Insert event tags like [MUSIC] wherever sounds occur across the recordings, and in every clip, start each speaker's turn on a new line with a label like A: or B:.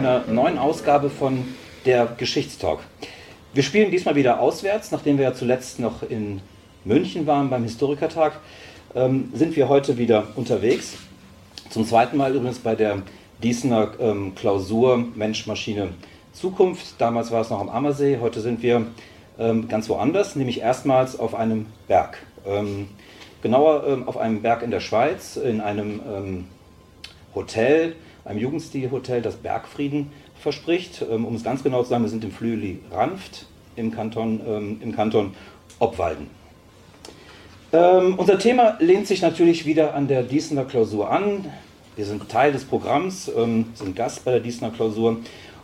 A: Einer neuen Ausgabe von der Geschichtstalk. Wir spielen diesmal wieder auswärts, nachdem wir ja zuletzt noch in München waren beim Historikertag, ähm, sind wir heute wieder unterwegs. Zum zweiten Mal übrigens bei der Diesener ähm, Klausur Mensch, Maschine, Zukunft. Damals war es noch am Ammersee, heute sind wir ähm, ganz woanders, nämlich erstmals auf einem Berg. Ähm, genauer ähm, auf einem Berg in der Schweiz, in einem ähm, Hotel, einem Jugendstilhotel, das Bergfrieden verspricht. Ähm, um es ganz genau zu sagen, wir sind im Flüeli Ranft im Kanton, ähm, im Kanton Obwalden. Ähm, unser Thema lehnt sich natürlich wieder an der Diesener Klausur an. Wir sind Teil des Programms, sind Gast bei der Diesener Klausur.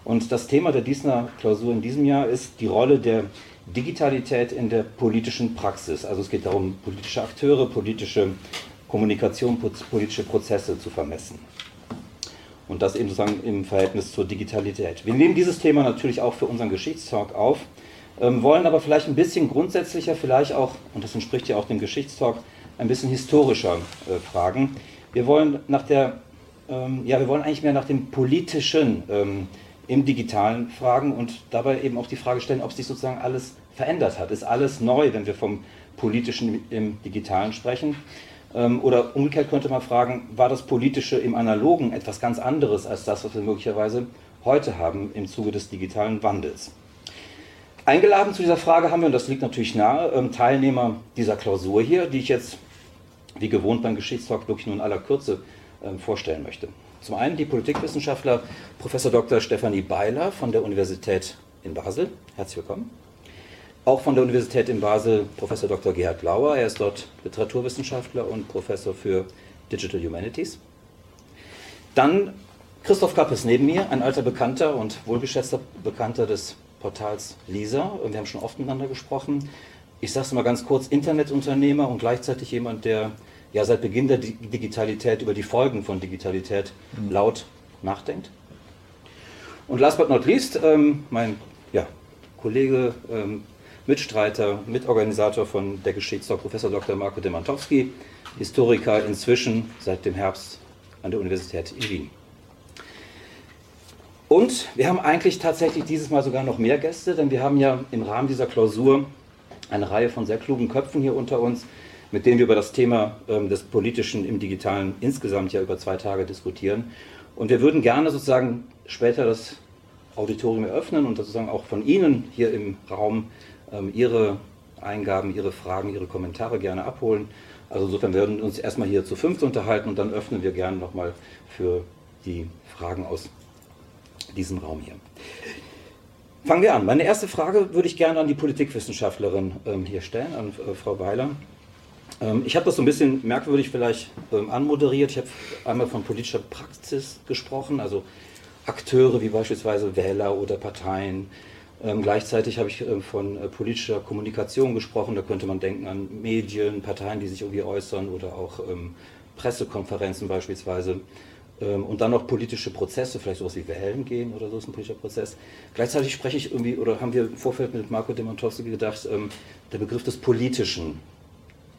A: Und das Thema der Diesener Klausur in diesem Jahr ist die Rolle der Digitalität in der politischen Praxis. Also es geht darum, politische Akteure, politische Kommunikation, politische Prozesse zu vermessen. Und das eben sozusagen im Verhältnis zur Digitalität. Wir nehmen dieses Thema natürlich auch für unseren Geschichtstalk auf, ähm, wollen aber vielleicht ein bisschen grundsätzlicher, vielleicht auch, und das entspricht ja auch dem Geschichtstalk, ein bisschen historischer äh, fragen. Wir wollen nach der, ähm, ja, wir wollen eigentlich mehr nach dem Politischen ähm, im Digitalen fragen und dabei eben auch die Frage stellen, ob sich sozusagen alles verändert hat. Ist alles neu, wenn wir vom Politischen im Digitalen sprechen? Ähm, oder umgekehrt könnte man fragen, war das Politische im Analogen etwas ganz anderes als das, was wir möglicherweise heute haben im Zuge des digitalen Wandels? Eingeladen zu dieser Frage haben wir, und das liegt natürlich nahe, ähm, Teilnehmer dieser Klausur hier, die ich jetzt wie gewohnt beim Geschichtstalk wirklich nur in aller Kürze ähm, vorstellen möchte. Zum einen die Politikwissenschaftler Prof. Dr. Stefanie Beiler von der Universität in Basel. Herzlich willkommen auch von der Universität in Basel Professor Dr. Gerhard Lauer. Er ist dort Literaturwissenschaftler und Professor für Digital Humanities. Dann Christoph Kappes neben mir, ein alter Bekannter und wohlgeschätzter Bekannter des Portals Lisa. Wir haben schon oft miteinander gesprochen. Ich sage es mal ganz kurz, Internetunternehmer und gleichzeitig jemand, der ja seit Beginn der Digitalität über die Folgen von Digitalität mhm. laut nachdenkt. Und last but not least, ähm, mein ja, Kollege, ähm, Mitstreiter, Mitorganisator von der Geschichtsdoc, Professor Dr. Marco Demantowski, Historiker inzwischen seit dem Herbst an der Universität in Wien. Und wir haben eigentlich tatsächlich dieses Mal sogar noch mehr Gäste, denn wir haben ja im Rahmen dieser Klausur eine Reihe von sehr klugen Köpfen hier unter uns, mit denen wir über das Thema ähm, des Politischen im Digitalen insgesamt ja über zwei Tage diskutieren. Und wir würden gerne sozusagen später das Auditorium eröffnen und sozusagen auch von Ihnen hier im Raum Ihre Eingaben, Ihre Fragen, Ihre Kommentare gerne abholen. Also insofern werden wir uns erstmal hier zu fünft unterhalten und dann öffnen wir gerne nochmal für die Fragen aus diesem Raum hier. Fangen wir an. Meine erste Frage würde ich gerne an die Politikwissenschaftlerin ähm, hier stellen, an äh, Frau Weiler. Ähm, ich habe das so ein bisschen merkwürdig vielleicht ähm, anmoderiert. Ich habe einmal von politischer Praxis gesprochen, also Akteure wie beispielsweise Wähler oder Parteien, ähm, gleichzeitig habe ich ähm, von äh, politischer Kommunikation gesprochen. Da könnte man denken an Medien, Parteien, die sich irgendwie äußern oder auch ähm, Pressekonferenzen beispielsweise. Ähm, und dann noch politische Prozesse, vielleicht sowas wie Wählen gehen oder so ist ein politischer Prozess. Gleichzeitig spreche ich irgendwie, oder haben wir im Vorfeld mit Marco Demantowski gedacht, ähm, der Begriff des Politischen.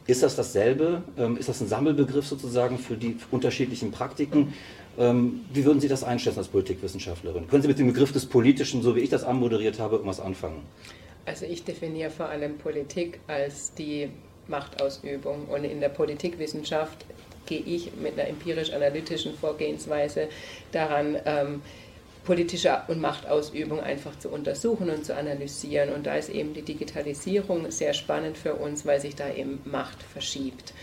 A: Ist das dasselbe? Ähm, ist das ein Sammelbegriff sozusagen für die unterschiedlichen Praktiken? Ähm, wie würden Sie das einschätzen als Politikwissenschaftlerin? Können Sie mit dem Begriff des Politischen, so wie ich das anmoderiert habe, irgendwas anfangen?
B: Also ich definiere vor allem Politik als die Machtausübung und in der Politikwissenschaft gehe ich mit einer empirisch-analytischen Vorgehensweise daran, ähm, politische und Machtausübung einfach zu untersuchen und zu analysieren. Und da ist eben die Digitalisierung sehr spannend für uns, weil sich da eben Macht verschiebt.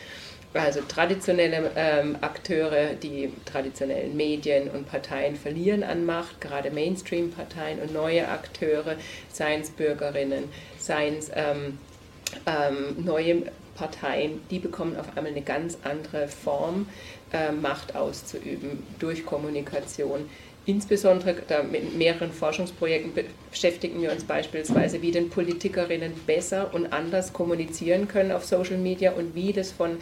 B: also traditionelle ähm, Akteure, die traditionellen Medien und Parteien verlieren an Macht, gerade Mainstream-Parteien und neue Akteure, seien es Bürgerinnen, seien es ähm, ähm, neue Parteien, die bekommen auf einmal eine ganz andere Form, äh, Macht auszuüben durch Kommunikation. Insbesondere mit mehreren Forschungsprojekten beschäftigen wir uns beispielsweise, wie denn Politikerinnen besser und anders kommunizieren können auf Social Media und wie das von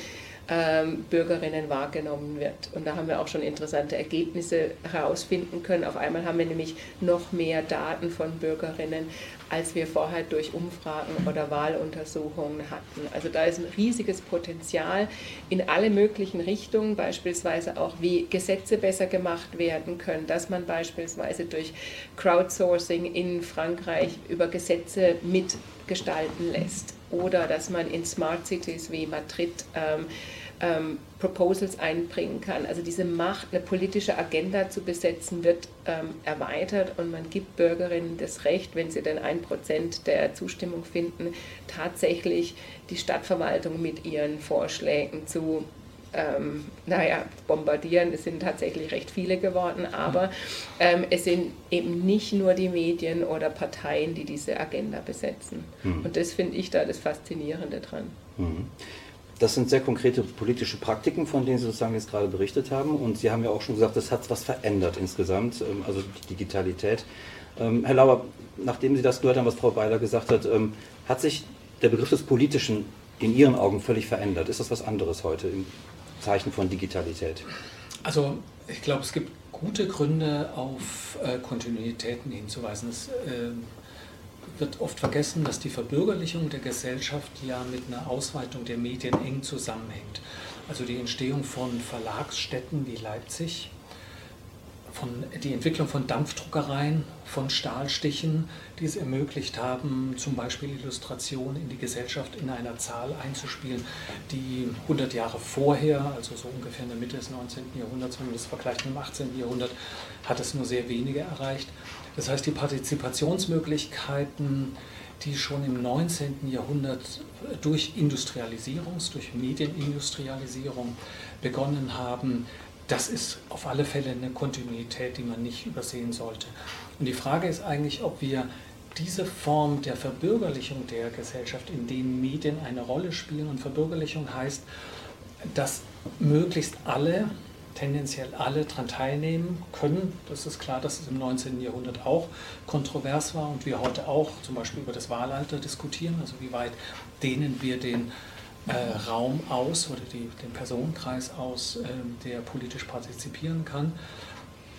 B: ähm, Bürgerinnen wahrgenommen wird. Und da haben wir auch schon interessante Ergebnisse herausfinden können. Auf einmal haben wir nämlich noch mehr Daten von Bürgerinnen, als wir vorher durch Umfragen oder Wahluntersuchungen hatten. Also da ist ein riesiges Potenzial in alle möglichen Richtungen, beispielsweise auch wie Gesetze besser gemacht werden können, dass man beispielsweise durch Crowdsourcing in Frankreich über Gesetze mitgestalten lässt oder dass man in Smart Cities wie Madrid ähm, ähm, Proposals einbringen kann. Also diese Macht, eine politische Agenda zu besetzen, wird ähm, erweitert und man gibt Bürgerinnen das Recht, wenn sie denn ein Prozent der Zustimmung finden, tatsächlich die Stadtverwaltung mit ihren Vorschlägen zu ähm, naja, bombardieren. Es sind tatsächlich recht viele geworden, aber ähm, es sind eben nicht nur die Medien oder Parteien, die diese Agenda besetzen. Mhm. Und das finde ich da das Faszinierende dran. Mhm.
A: Das sind sehr konkrete politische Praktiken, von denen Sie sozusagen jetzt gerade berichtet haben. Und Sie haben ja auch schon gesagt, das hat was verändert insgesamt, ähm, also die Digitalität. Ähm, Herr Lauer, nachdem Sie das gehört haben, was Frau Weiler gesagt hat, ähm, hat sich der Begriff des Politischen in Ihren Augen völlig verändert? Ist das was anderes heute im Zeichen von Digitalität?
C: Also ich glaube, es gibt gute Gründe, auf äh, Kontinuitäten hinzuweisen. Es äh, wird oft vergessen, dass die Verbürgerlichung der Gesellschaft ja mit einer Ausweitung der Medien eng zusammenhängt. Also die Entstehung von Verlagsstätten wie Leipzig, von, die Entwicklung von Dampfdruckereien, von Stahlstichen, die es ermöglicht haben, zum Beispiel Illustrationen in die Gesellschaft in einer Zahl einzuspielen, die 100 Jahre vorher, also so ungefähr in der Mitte des 19. Jahrhunderts, wenn man das vergleicht mit dem 18. Jahrhundert, hat es nur sehr wenige erreicht. Das heißt, die Partizipationsmöglichkeiten, die schon im 19. Jahrhundert durch Industrialisierung, durch Medienindustrialisierung begonnen haben, das ist auf alle Fälle eine Kontinuität, die man nicht übersehen sollte. Und die Frage ist eigentlich, ob wir diese Form der Verbürgerlichung der Gesellschaft, in denen Medien eine Rolle spielen, und Verbürgerlichung heißt, dass möglichst alle tendenziell alle daran teilnehmen können. Das ist klar, dass es im 19. Jahrhundert auch kontrovers war und wir heute auch zum Beispiel über das Wahlalter diskutieren, also wie weit dehnen wir den äh, Raum aus oder die, den Personenkreis aus, äh, der politisch partizipieren kann.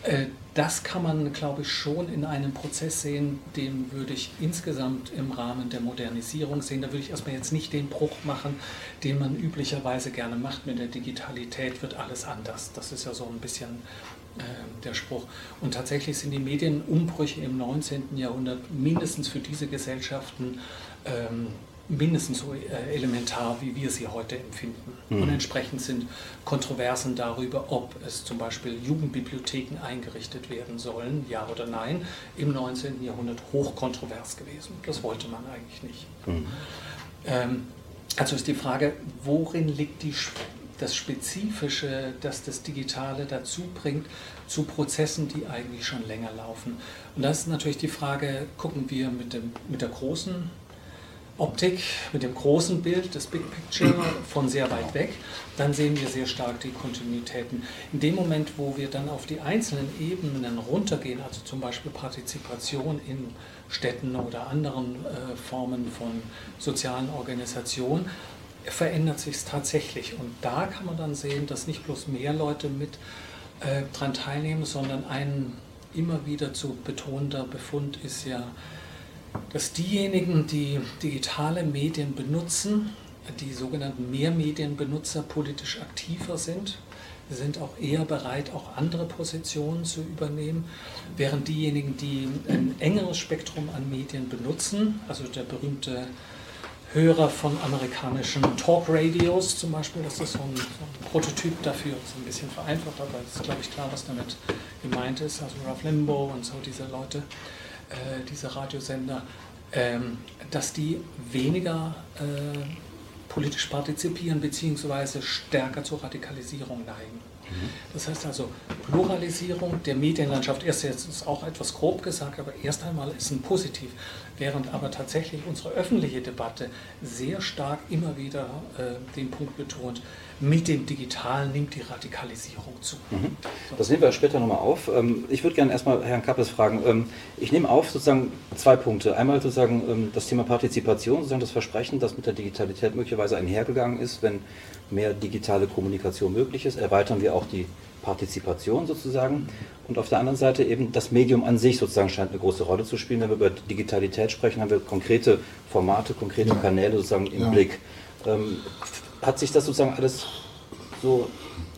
C: Äh, das kann man, glaube ich, schon in einem Prozess sehen, den würde ich insgesamt im Rahmen der Modernisierung sehen. Da würde ich erstmal jetzt nicht den Bruch machen, den man üblicherweise gerne macht. Mit der Digitalität wird alles anders. Das ist ja so ein bisschen äh, der Spruch. Und tatsächlich sind die Medienumbrüche im 19. Jahrhundert mindestens für diese Gesellschaften ähm, mindestens so äh, elementar, wie wir sie heute empfinden. Mhm. Und entsprechend sind Kontroversen darüber, ob es zum Beispiel Jugendbibliotheken eingerichtet werden sollen, ja oder nein, im 19. Jahrhundert hochkontrovers gewesen. Das wollte man eigentlich nicht. Mhm. Ähm, also ist die Frage, worin liegt die, das Spezifische, das das Digitale dazu bringt, zu Prozessen, die eigentlich schon länger laufen. Und das ist natürlich die Frage, gucken wir mit, dem, mit der großen Optik mit dem großen Bild, das Big Picture von sehr weit weg, dann sehen wir sehr stark die Kontinuitäten. In dem Moment, wo wir dann auf die einzelnen Ebenen runtergehen, also zum Beispiel Partizipation in Städten oder anderen äh, Formen von sozialen Organisationen, verändert sich es tatsächlich. Und da kann man dann sehen, dass nicht bloß mehr Leute mit äh, dran teilnehmen, sondern ein immer wieder zu betonender Befund ist ja, dass diejenigen, die digitale Medien benutzen, die sogenannten Mehrmedienbenutzer politisch aktiver sind, sind auch eher bereit, auch andere Positionen zu übernehmen, während diejenigen, die ein engeres Spektrum an Medien benutzen, also der berühmte Hörer von amerikanischen Talk-Radios zum Beispiel, das ist so ein, so ein Prototyp dafür, das ist ein bisschen vereinfacht, aber es ist, glaube ich, klar, was damit gemeint ist, also Ralph Limbo und so diese Leute, diese Radiosender, ähm, dass die weniger äh, politisch partizipieren bzw. stärker zur Radikalisierung neigen. Das heißt also, Pluralisierung der Medienlandschaft, erst jetzt ist auch etwas grob gesagt, aber erst einmal ist ein Positiv, während aber tatsächlich unsere öffentliche Debatte sehr stark immer wieder äh, den Punkt betont, mit dem Digitalen nimmt die Radikalisierung zu. Mhm.
A: Das nehmen wir später nochmal auf. Ähm, ich würde gerne erstmal Herrn Kappes fragen. Ähm, ich nehme auf sozusagen zwei Punkte. Einmal sozusagen ähm, das Thema Partizipation, sozusagen das Versprechen, das mit der Digitalität möglicherweise einhergegangen ist, wenn mehr digitale Kommunikation möglich ist, erweitern wir auch die Partizipation sozusagen. Und auf der anderen Seite eben das Medium an sich sozusagen scheint eine große Rolle zu spielen. Wenn wir über Digitalität sprechen, haben wir konkrete Formate, konkrete ja. Kanäle sozusagen im ja. Blick. Ähm, hat sich das sozusagen alles so,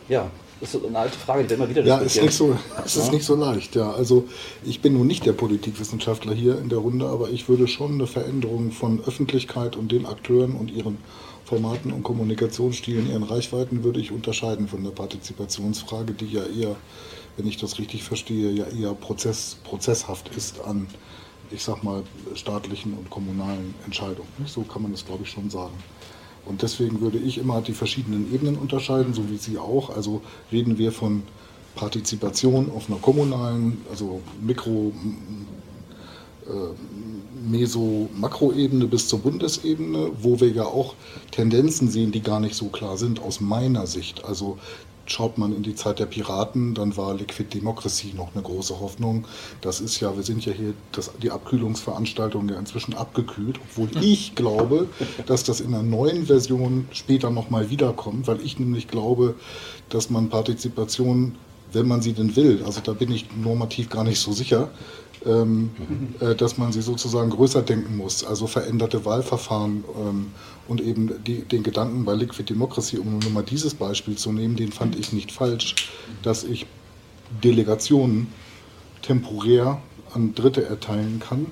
A: ja, das ist eine alte Frage, die wir immer wieder
D: Ja, ist nicht so, es ist ja. nicht so leicht, ja. Also ich bin nun nicht der Politikwissenschaftler hier in der Runde, aber ich würde schon eine Veränderung von Öffentlichkeit und den Akteuren und ihren Formaten und Kommunikationsstilen, ihren Reichweiten würde ich unterscheiden von der Partizipationsfrage, die ja eher, wenn ich das richtig verstehe, ja eher Prozess, prozesshaft ist an, ich sag mal, staatlichen und kommunalen Entscheidungen. So kann man das, glaube ich, schon sagen. Und deswegen würde ich immer die verschiedenen Ebenen unterscheiden, so wie Sie auch. Also reden wir von Partizipation auf einer kommunalen, also Mikro, äh, Meso, Makroebene bis zur Bundesebene, wo wir ja auch Tendenzen sehen, die gar nicht so klar sind aus meiner Sicht. Also schaut man in die Zeit der Piraten, dann war Liquid Democracy noch eine große Hoffnung. Das ist ja, wir sind ja hier, das, die Abkühlungsveranstaltung ja inzwischen abgekühlt, obwohl ich glaube, dass das in einer neuen Version später nochmal wiederkommt, weil ich nämlich glaube, dass man Partizipation, wenn man sie denn will, also da bin ich normativ gar nicht so sicher, ähm, äh, dass man sie sozusagen größer denken muss, also veränderte Wahlverfahren ähm, und eben die, den Gedanken bei Liquid Democracy, um nur mal dieses Beispiel zu nehmen, den fand ich nicht falsch, dass ich Delegationen temporär an Dritte erteilen kann,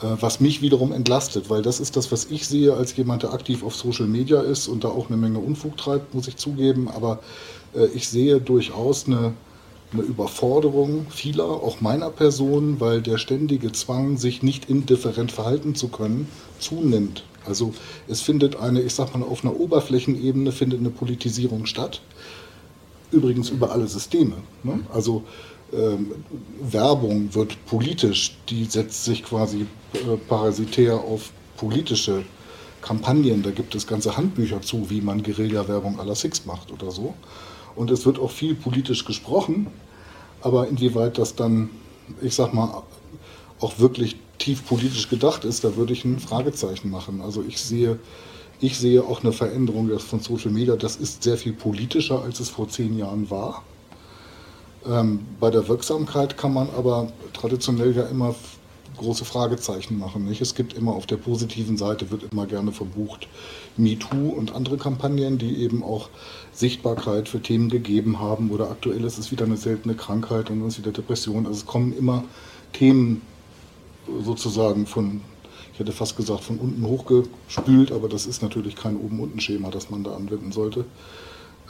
D: äh, was mich wiederum entlastet, weil das ist das, was ich sehe als jemand, der aktiv auf Social Media ist und da auch eine Menge Unfug treibt, muss ich zugeben, aber äh, ich sehe durchaus eine eine Überforderung vieler, auch meiner Person, weil der ständige Zwang, sich nicht indifferent verhalten zu können, zunimmt. Also es findet eine, ich sag mal, auf einer Oberflächenebene findet eine Politisierung statt. Übrigens über alle Systeme. Ne? Also ähm, Werbung wird politisch, die setzt sich quasi äh, parasitär auf politische Kampagnen. Da gibt es ganze Handbücher zu, wie man Guerilla-Werbung à la Six macht oder so. Und es wird auch viel politisch gesprochen, aber inwieweit das dann, ich sag mal, auch wirklich tief politisch gedacht ist, da würde ich ein Fragezeichen machen. Also ich sehe, ich sehe auch eine Veränderung von Social Media. Das ist sehr viel politischer, als es vor zehn Jahren war. Ähm, bei der Wirksamkeit kann man aber traditionell ja immer große Fragezeichen machen. Nicht? Es gibt immer auf der positiven Seite, wird immer gerne verbucht, MeToo und andere Kampagnen, die eben auch Sichtbarkeit für Themen gegeben haben. Oder aktuell ist es wieder eine seltene Krankheit und dann ist wieder Depression. Also es kommen immer Themen sozusagen von, ich hätte fast gesagt, von unten hochgespült, aber das ist natürlich kein Oben-Unten-Schema, das man da anwenden sollte.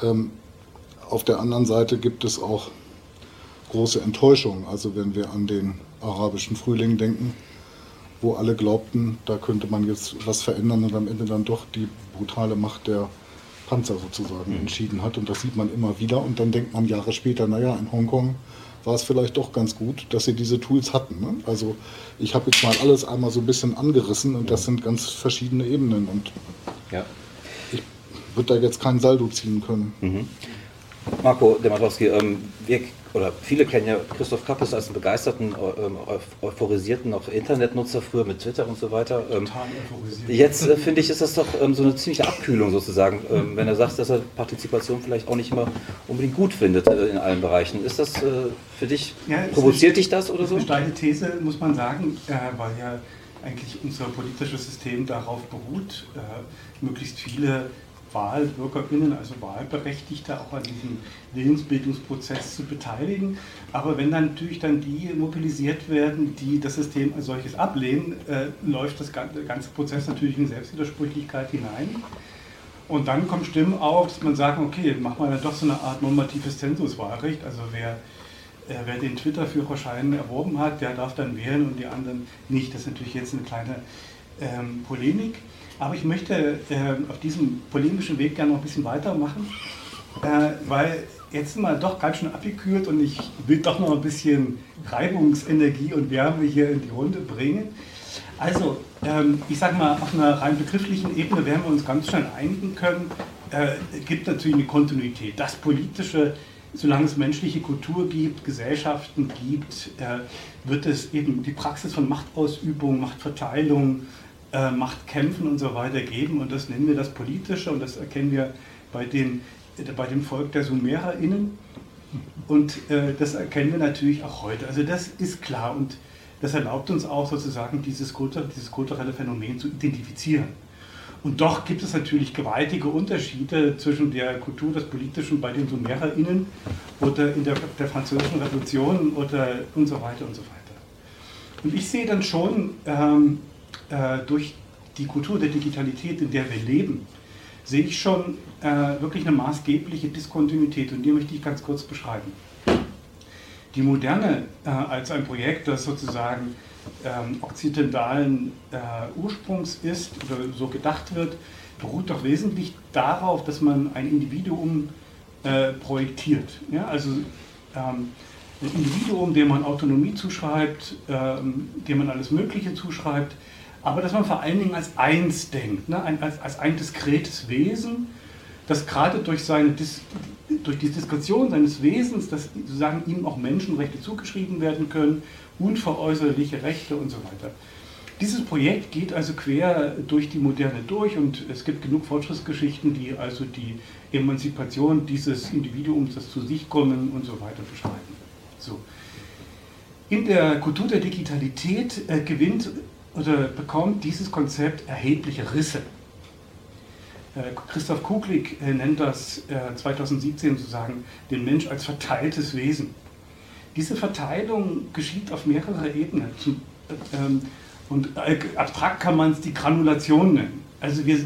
D: Ähm, auf der anderen Seite gibt es auch große Enttäuschung. Also wenn wir an den arabischen Frühling denken, wo alle glaubten, da könnte man jetzt was verändern und am Ende dann doch die brutale Macht der Panzer sozusagen entschieden hat. Und das sieht man immer wieder. Und dann denkt man Jahre später, naja, in Hongkong war es vielleicht doch ganz gut, dass sie diese Tools hatten. Ne? Also ich habe jetzt mal alles einmal so ein bisschen angerissen und das sind ganz verschiedene Ebenen. Und ja. ich würde da jetzt kein Saldo ziehen können. Mhm.
A: Marco Dematowski, ähm, wir oder viele kennen ja Christoph Kappes als einen begeisterten, ähm, euphorisierten auch Internetnutzer früher mit Twitter und so weiter. Ähm, Total euphorisiert. Jetzt äh, finde ich, ist das doch ähm, so eine ziemliche Abkühlung sozusagen, ähm, [LAUGHS] wenn er sagt, dass er Partizipation vielleicht auch nicht immer unbedingt gut findet äh, in allen Bereichen. Ist das äh, für dich, ja, provoziert dich das oder so?
E: Eine steile These, muss man sagen, äh, weil ja eigentlich unser politisches System darauf beruht, äh, möglichst viele Wahlbürgerinnen, also Wahlberechtigte, auch an diesem Willensbildungsprozess zu beteiligen. Aber wenn dann natürlich dann die mobilisiert werden, die das System als solches ablehnen, äh, läuft das ganze, Prozess natürlich in Selbstwidersprüchlichkeit hinein. Und dann kommen Stimmen auf, dass man sagt, okay, machen wir dann doch so eine Art normatives Zensuswahlrecht. Also wer, äh, wer den Twitter-Führerschein erworben hat, der darf dann wählen und die anderen nicht. Das ist natürlich jetzt eine kleine ähm, Polemik. Aber ich möchte äh, auf diesem polemischen Weg gerne noch ein bisschen weitermachen, äh, weil jetzt sind wir doch ganz schön abgekühlt und ich will doch noch ein bisschen Reibungsenergie und Wärme hier in die Runde bringen. Also, ähm, ich sage mal, auf einer rein begrifflichen Ebene werden wir uns ganz schnell einigen können. Äh, gibt natürlich eine Kontinuität. Das Politische, solange es menschliche Kultur gibt, Gesellschaften gibt, äh, wird es eben die Praxis von Machtausübung, Machtverteilung, äh, Machtkämpfen und so weiter geben. Und das nennen wir das Politische und das erkennen wir bei, den, bei dem Volk der SumererInnen. Und äh, das erkennen wir natürlich auch heute. Also das ist klar und das erlaubt uns auch sozusagen dieses, dieses kulturelle Phänomen zu identifizieren. Und doch gibt es natürlich gewaltige Unterschiede zwischen der Kultur des Politischen bei den SumererInnen oder in der, der Französischen Revolution oder und so weiter und so weiter. Und ich sehe dann schon ähm, äh, durch die Kultur der Digitalität, in der wir leben, sehe ich schon äh, wirklich eine maßgebliche Diskontinuität und die möchte ich ganz kurz beschreiben. Die Moderne äh, als ein Projekt, das sozusagen ähm, okzidentalen äh, Ursprungs ist oder so gedacht wird, beruht doch wesentlich darauf, dass man ein Individuum äh, projektiert. Ja? Also ähm, ein Individuum, dem man Autonomie zuschreibt, ähm, dem man alles Mögliche zuschreibt, aber dass man vor allen Dingen als eins denkt, ne? ein, als, als ein diskretes Wesen, das gerade durch, seine Dis, durch die Diskretion seines Wesens, dass sozusagen ihm auch Menschenrechte zugeschrieben werden können, unveräußerliche Rechte und so weiter. Dieses Projekt geht also quer durch die Moderne durch und es gibt genug Fortschrittsgeschichten, die also die Emanzipation dieses Individuums, das zu sich kommen und so weiter beschreiben. So. In der Kultur der Digitalität äh, gewinnt oder bekommt dieses Konzept erhebliche Risse. Äh, Christoph Kuglik äh, nennt das 2017 äh, sozusagen den Mensch als verteiltes Wesen. Diese Verteilung geschieht auf mehrere Ebenen. Ähm, und abstrakt kann man es die Granulation nennen. Also wir,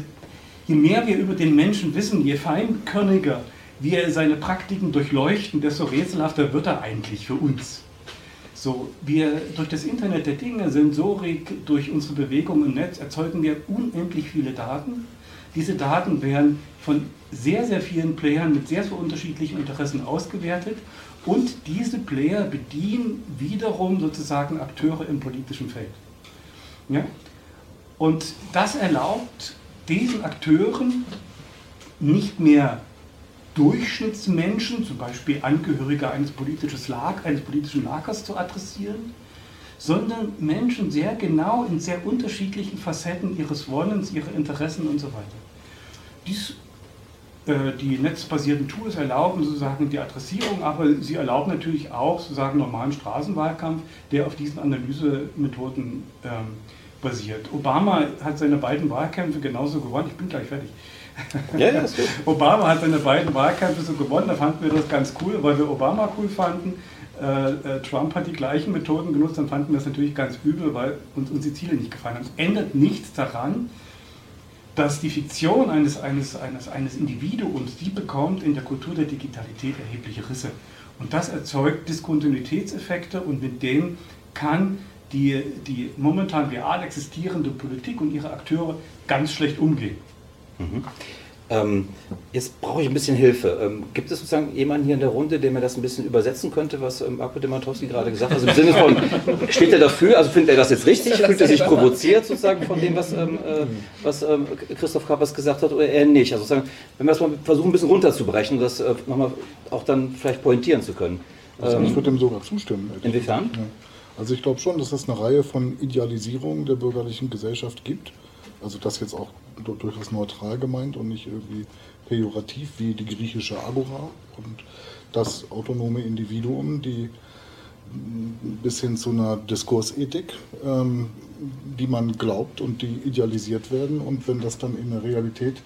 E: je mehr wir über den Menschen wissen, je feinkörniger wir seine Praktiken durchleuchten, desto rätselhafter wird er eigentlich für uns. So, wir durch das Internet der Dinge, Sensorik, durch unsere Bewegung im Netz erzeugen wir unendlich viele Daten. Diese Daten werden von sehr, sehr vielen Playern mit sehr, sehr unterschiedlichen Interessen ausgewertet und diese Player bedienen wiederum sozusagen Akteure im politischen Feld. Ja? Und das erlaubt diesen Akteuren nicht mehr Durchschnittsmenschen, zum Beispiel Angehörige eines, Lag, eines politischen Lagers zu adressieren, sondern Menschen sehr genau in sehr unterschiedlichen Facetten ihres Wollens, ihrer Interessen und so weiter. Dies, äh, die netzbasierten Tools erlauben sozusagen die Adressierung, aber sie erlauben natürlich auch sozusagen normalen Straßenwahlkampf, der auf diesen Analysemethoden ähm, basiert. Obama hat seine beiden Wahlkämpfe genauso gewonnen. Ich bin gleich fertig. Ja, ja, [LAUGHS] Obama hat seine beiden Wahlkämpfe so gewonnen, da fanden wir das ganz cool, weil wir Obama cool fanden. Äh, äh, Trump hat die gleichen Methoden genutzt, dann fanden wir das natürlich ganz übel, weil uns unsere Ziele nicht gefallen haben. Es ändert nichts daran, dass die Fiktion eines, eines, eines, eines Individuums, die bekommt in der Kultur der Digitalität erhebliche Risse. Und das erzeugt Diskontinuitätseffekte und mit denen kann die, die momentan real existierende Politik und ihre Akteure ganz schlecht umgehen.
A: Mhm. Ähm, jetzt brauche ich ein bisschen Hilfe. Ähm, gibt es sozusagen jemanden hier in der Runde, der mir das ein bisschen übersetzen könnte, was ähm, Akku Dematowski gerade gesagt hat? Also im Sinne von, steht er dafür? Also findet er das jetzt richtig? Fühlt er sich provoziert sozusagen von dem, was, ähm, äh, was ähm, Christoph Kappers gesagt hat, oder eher nicht? Also sozusagen, wenn wir das mal versuchen, ein bisschen runterzubrechen und das äh, nochmal auch dann vielleicht pointieren zu können.
D: Also ich würde dem sogar zustimmen.
A: Inwiefern? Ja.
D: Also ich glaube schon, dass es eine Reihe von Idealisierungen der bürgerlichen Gesellschaft gibt. Also das jetzt auch durchaus neutral gemeint und nicht irgendwie pejorativ wie die griechische Agora und das autonome Individuum, die bis hin zu einer Diskursethik, ähm, die man glaubt und die idealisiert werden. Und wenn das dann in der Realität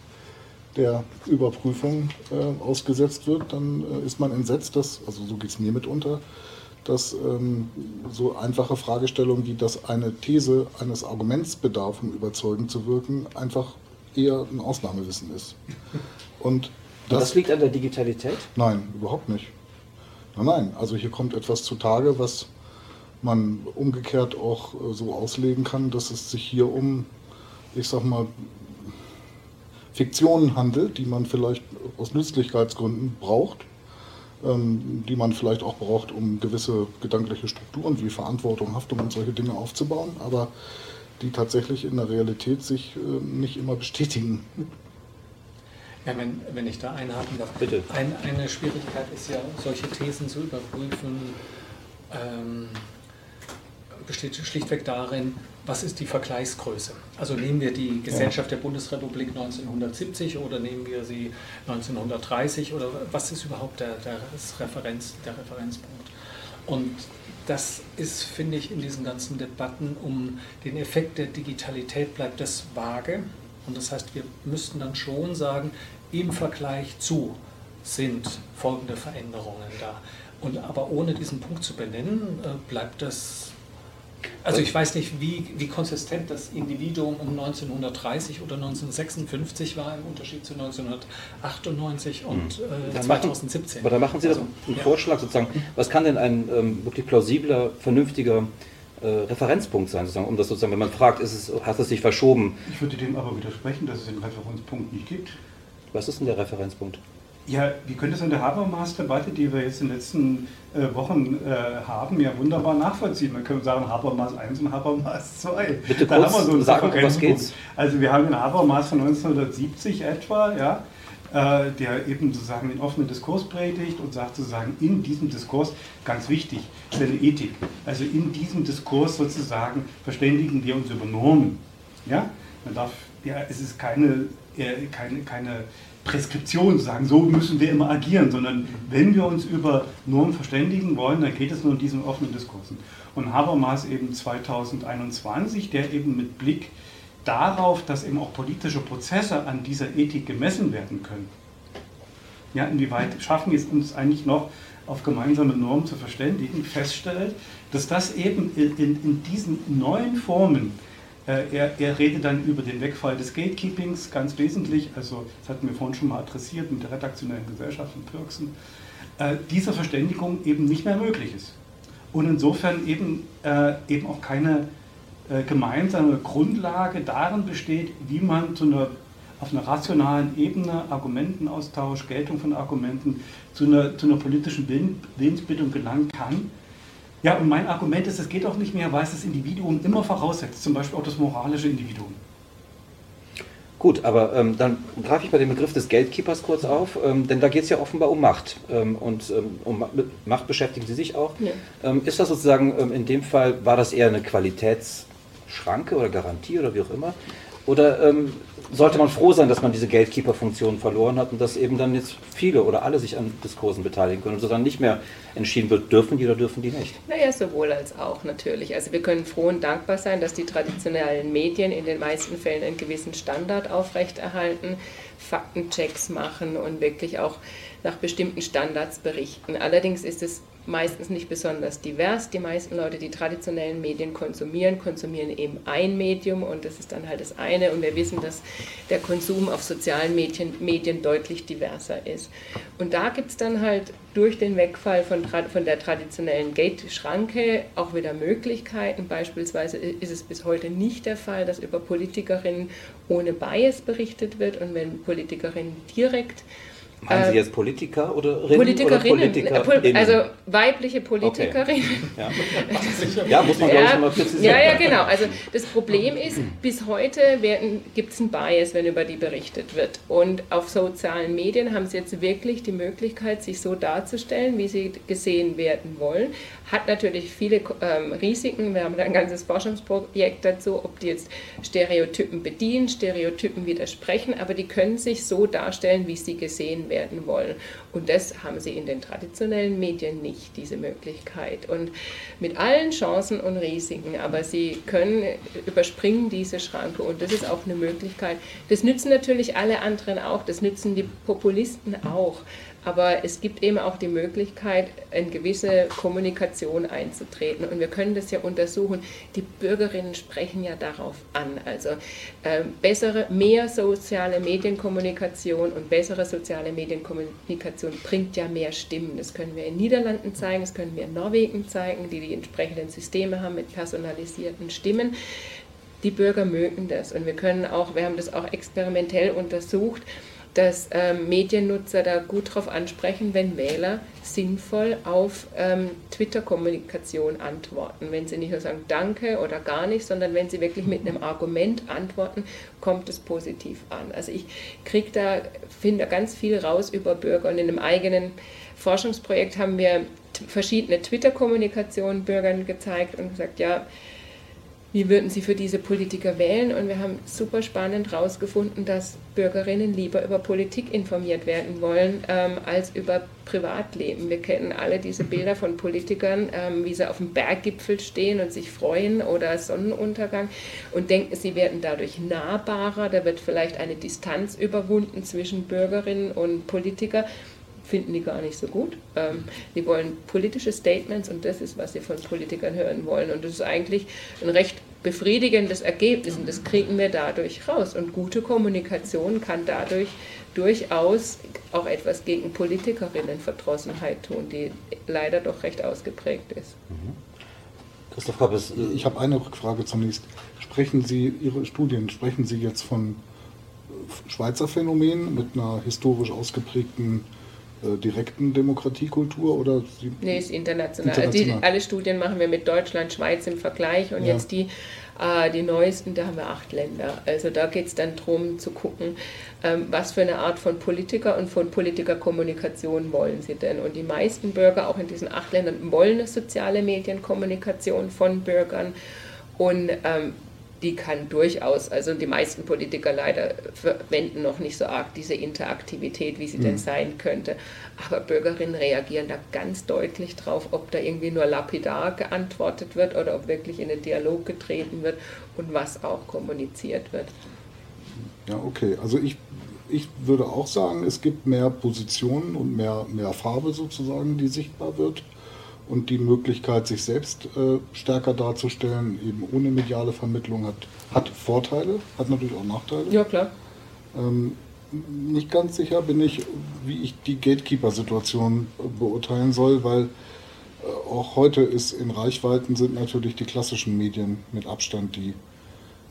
D: der Überprüfung äh, ausgesetzt wird, dann äh, ist man entsetzt, dass, also so geht es mir mitunter, dass ähm, so einfache Fragestellungen wie dass eine These eines Arguments bedarf, um überzeugend zu wirken, einfach eher ein Ausnahmewissen ist.
A: Und das, das liegt an der Digitalität?
D: Nein, überhaupt nicht. Nein, nein, also hier kommt etwas zutage, was man umgekehrt auch äh, so auslegen kann, dass es sich hier um ich sag mal, Fiktionen handelt, die man vielleicht aus Nützlichkeitsgründen braucht, die man vielleicht auch braucht, um gewisse gedankliche Strukturen wie Verantwortung, Haftung und solche Dinge aufzubauen, aber die tatsächlich in der Realität sich äh, nicht immer bestätigen.
C: Ja, wenn, wenn ich da einhaken darf.
A: Bitte.
C: Ein, eine Schwierigkeit ist ja, solche Thesen zu überprüfen, ähm, besteht schlichtweg darin, was ist die Vergleichsgröße? Also nehmen wir die Gesellschaft der Bundesrepublik 1970 oder nehmen wir sie 1930 oder was ist überhaupt der, der, Referenz, der Referenzpunkt? Und das ist, finde ich, in diesen ganzen Debatten um den Effekt der Digitalität bleibt das vage. Und das heißt, wir müssten dann schon sagen, im Vergleich zu sind folgende Veränderungen da. Und aber ohne diesen Punkt zu benennen, äh, bleibt das. Also ich weiß nicht, wie, wie konsistent das Individuum um 1930 oder 1956 war im Unterschied zu 1998 und äh, 2017.
A: aber da machen Sie also, einen ja. Vorschlag sozusagen. Was kann denn ein ähm, wirklich plausibler, vernünftiger äh, Referenzpunkt sein, sozusagen, um das sozusagen, wenn man fragt, ist es, hat es sich verschoben?
E: Ich würde dem aber widersprechen, dass es den Referenzpunkt nicht gibt.
A: Was ist denn der Referenzpunkt?
E: Ja, wir können das an der Habermas-Debatte, die wir jetzt in den letzten äh, Wochen äh, haben, ja wunderbar nachvollziehen. Man könnte sagen Habermas 1 und Habermas 2.
A: Bitte da kurz haben wir so einen sagen, was geht's?
E: Also wir haben den Habermas von 1970 etwa, ja, äh, der eben sozusagen den offenen Diskurs predigt und sagt sozusagen in diesem Diskurs, ganz wichtig, seine Ethik, also in diesem Diskurs sozusagen verständigen wir uns über Normen. Ja? Man darf, ja, es ist keine, äh, keine, keine Preskription sagen, so müssen wir immer agieren, sondern wenn wir uns über Normen verständigen wollen, dann geht es nur in diesen offenen Diskursen. Und Habermas eben 2021, der eben mit Blick darauf, dass eben auch politische Prozesse an dieser Ethik gemessen werden können. Ja, inwieweit schaffen wir es uns eigentlich noch auf gemeinsame Normen zu verständigen, feststellt, dass das eben in, in diesen neuen Formen er, er, redet dann über den Wegfall des Gatekeepings, ganz wesentlich, also das hatten wir vorhin schon mal adressiert mit der redaktionellen Gesellschaft von Pirksen, äh, diese Verständigung eben nicht mehr möglich ist. Und insofern eben, äh, eben auch keine äh, gemeinsame Grundlage darin besteht, wie man zu einer, auf einer rationalen Ebene Argumentenaustausch, Geltung von Argumenten zu einer, zu einer politischen Willensbildung gelangen kann, ja, und mein Argument ist, es geht auch nicht mehr, weil es das Individuum immer voraussetzt, zum Beispiel auch das moralische Individuum.
A: Gut, aber ähm, dann greife ich bei dem Begriff des Gatekeepers kurz auf, ähm, denn da geht es ja offenbar um Macht. Ähm, und ähm, um Macht beschäftigen Sie sich auch. Ja. Ähm, ist das sozusagen ähm, in dem Fall, war das eher eine Qualitätsschranke oder Garantie oder wie auch immer? Oder ähm, sollte man froh sein, dass man diese Gatekeeper-Funktion verloren hat und dass eben dann jetzt viele oder alle sich an Diskursen beteiligen können und so dann nicht mehr entschieden wird, dürfen die oder dürfen die nicht?
B: Naja, sowohl als auch natürlich. Also wir können froh und dankbar sein, dass die traditionellen Medien in den meisten Fällen einen gewissen Standard aufrechterhalten, Faktenchecks machen und wirklich auch nach bestimmten Standards berichten. Allerdings ist es meistens nicht besonders divers. Die meisten Leute, die traditionellen Medien konsumieren, konsumieren eben ein Medium und das ist dann halt das eine. Und wir wissen, dass der Konsum auf sozialen Medien, Medien deutlich diverser ist. Und da gibt es dann halt durch den Wegfall von, von der traditionellen Gate-Schranke auch wieder Möglichkeiten. Beispielsweise ist es bis heute nicht der Fall, dass über Politikerinnen ohne Bias berichtet wird und wenn Politikerinnen direkt
A: Meinen Sie ähm, jetzt Politiker oder
B: Politikerinnen? Oder Politiker also weibliche Politikerinnen.
A: Okay. Ja. [LAUGHS] ja. muss man glaube ich mal präzisieren.
B: Ja, ja, genau. Also das Problem ist, bis heute gibt es einen Bias, wenn über die berichtet wird. Und auf sozialen Medien haben sie jetzt wirklich die Möglichkeit, sich so darzustellen, wie sie gesehen werden wollen. Hat natürlich viele ähm, Risiken. Wir haben da ein ganzes Forschungsprojekt dazu, ob die jetzt Stereotypen bedienen, Stereotypen widersprechen, aber die können sich so darstellen, wie sie gesehen werden wollen. Und das haben sie in den traditionellen Medien nicht, diese Möglichkeit. Und mit allen Chancen und Risiken, aber sie können überspringen diese Schranke und das ist auch eine Möglichkeit. Das nützen natürlich alle anderen auch, das nützen die Populisten auch. Aber es gibt eben auch die Möglichkeit, in gewisse Kommunikation einzutreten. Und wir können das ja untersuchen. Die Bürgerinnen sprechen ja darauf an. Also äh, bessere, mehr soziale Medienkommunikation und bessere soziale Medienkommunikation bringt ja mehr Stimmen. Das können wir in Niederlanden zeigen, das können wir in Norwegen zeigen, die die entsprechenden Systeme haben mit personalisierten Stimmen. die Bürger mögen das. Und wir können auch, wir haben das auch experimentell untersucht, dass ähm, Mediennutzer da gut darauf ansprechen, wenn Wähler sinnvoll auf ähm, Twitter-Kommunikation antworten. Wenn sie nicht nur sagen Danke oder gar nicht, sondern wenn sie wirklich mit einem Argument antworten, kommt es positiv an. Also ich kriege da, finde da ganz viel raus über Bürger und in einem eigenen Forschungsprojekt haben wir verschiedene Twitter-Kommunikationen Bürgern gezeigt und gesagt, ja, wie würden sie für diese Politiker wählen? Und wir haben super spannend herausgefunden, dass Bürgerinnen lieber über Politik informiert werden wollen ähm, als über Privatleben. Wir kennen alle diese. [LAUGHS] Bilder von Politikern, ähm, wie sie auf dem Berggipfel stehen und sich freuen oder Sonnenuntergang und denken, sie werden dadurch nahbarer. Da wird vielleicht eine Distanz überwunden zwischen Bürgerinnen und Politikern finden die gar nicht so gut. Ähm, die wollen politische Statements und das ist, was sie von Politikern hören wollen. Und das ist eigentlich ein recht befriedigendes Ergebnis und das kriegen wir dadurch raus. Und gute Kommunikation kann dadurch durchaus auch etwas gegen Politikerinnenverdrossenheit tun, die leider doch recht ausgeprägt ist. Mhm.
D: Christoph Kappes, ich habe eine Rückfrage zunächst. Sprechen Sie, Ihre Studien, sprechen Sie jetzt von Schweizer Phänomenen mit einer historisch ausgeprägten äh, direkten Demokratiekultur oder?
B: Sie nee, ist international. international. Die, alle Studien machen wir mit Deutschland, Schweiz im Vergleich und ja. jetzt die, äh, die neuesten, da haben wir acht Länder. Also da geht es dann darum zu gucken, ähm, was für eine Art von Politiker und von Politikerkommunikation wollen sie denn. Und die meisten Bürger, auch in diesen acht Ländern, wollen eine soziale Medienkommunikation von Bürgern. Und ähm, die kann durchaus, also die meisten Politiker leider verwenden noch nicht so arg diese Interaktivität, wie sie mhm. denn sein könnte. Aber Bürgerinnen reagieren da ganz deutlich drauf, ob da irgendwie nur lapidar geantwortet wird oder ob wirklich in den Dialog getreten wird und was auch kommuniziert wird.
D: Ja, okay. Also ich, ich würde auch sagen, es gibt mehr Positionen und mehr, mehr Farbe sozusagen, die sichtbar wird und die Möglichkeit, sich selbst äh, stärker darzustellen, eben ohne mediale Vermittlung, hat, hat Vorteile, hat natürlich auch Nachteile.
B: Ja, klar.
D: Ähm, nicht ganz sicher bin ich, wie ich die Gatekeeper-Situation beurteilen soll, weil äh, auch heute ist in Reichweiten sind natürlich die klassischen Medien mit Abstand die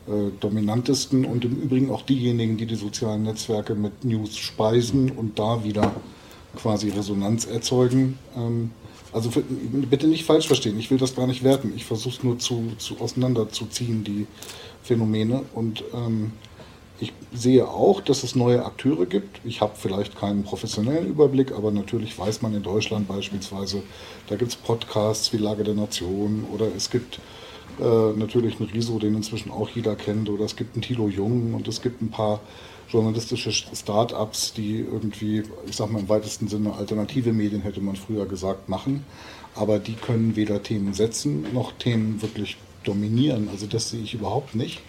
D: äh, dominantesten und im Übrigen auch diejenigen, die die sozialen Netzwerke mit News speisen und da wieder quasi Resonanz erzeugen. Ähm, also bitte nicht falsch verstehen, ich will das gar nicht werten. Ich versuche es nur zu, zu auseinanderzuziehen, die Phänomene. Und ähm, ich sehe auch, dass es neue Akteure gibt. Ich habe vielleicht keinen professionellen Überblick, aber natürlich weiß man in Deutschland beispielsweise, da gibt es Podcasts wie Lage der Nation oder es gibt äh, natürlich einen Riso, den inzwischen auch jeder kennt, oder es gibt einen Thilo Jung und es gibt ein paar journalistische Start-ups, die irgendwie, ich sag mal im weitesten Sinne alternative Medien hätte man früher gesagt, machen. Aber die können weder Themen setzen noch Themen wirklich dominieren. Also das sehe ich überhaupt nicht.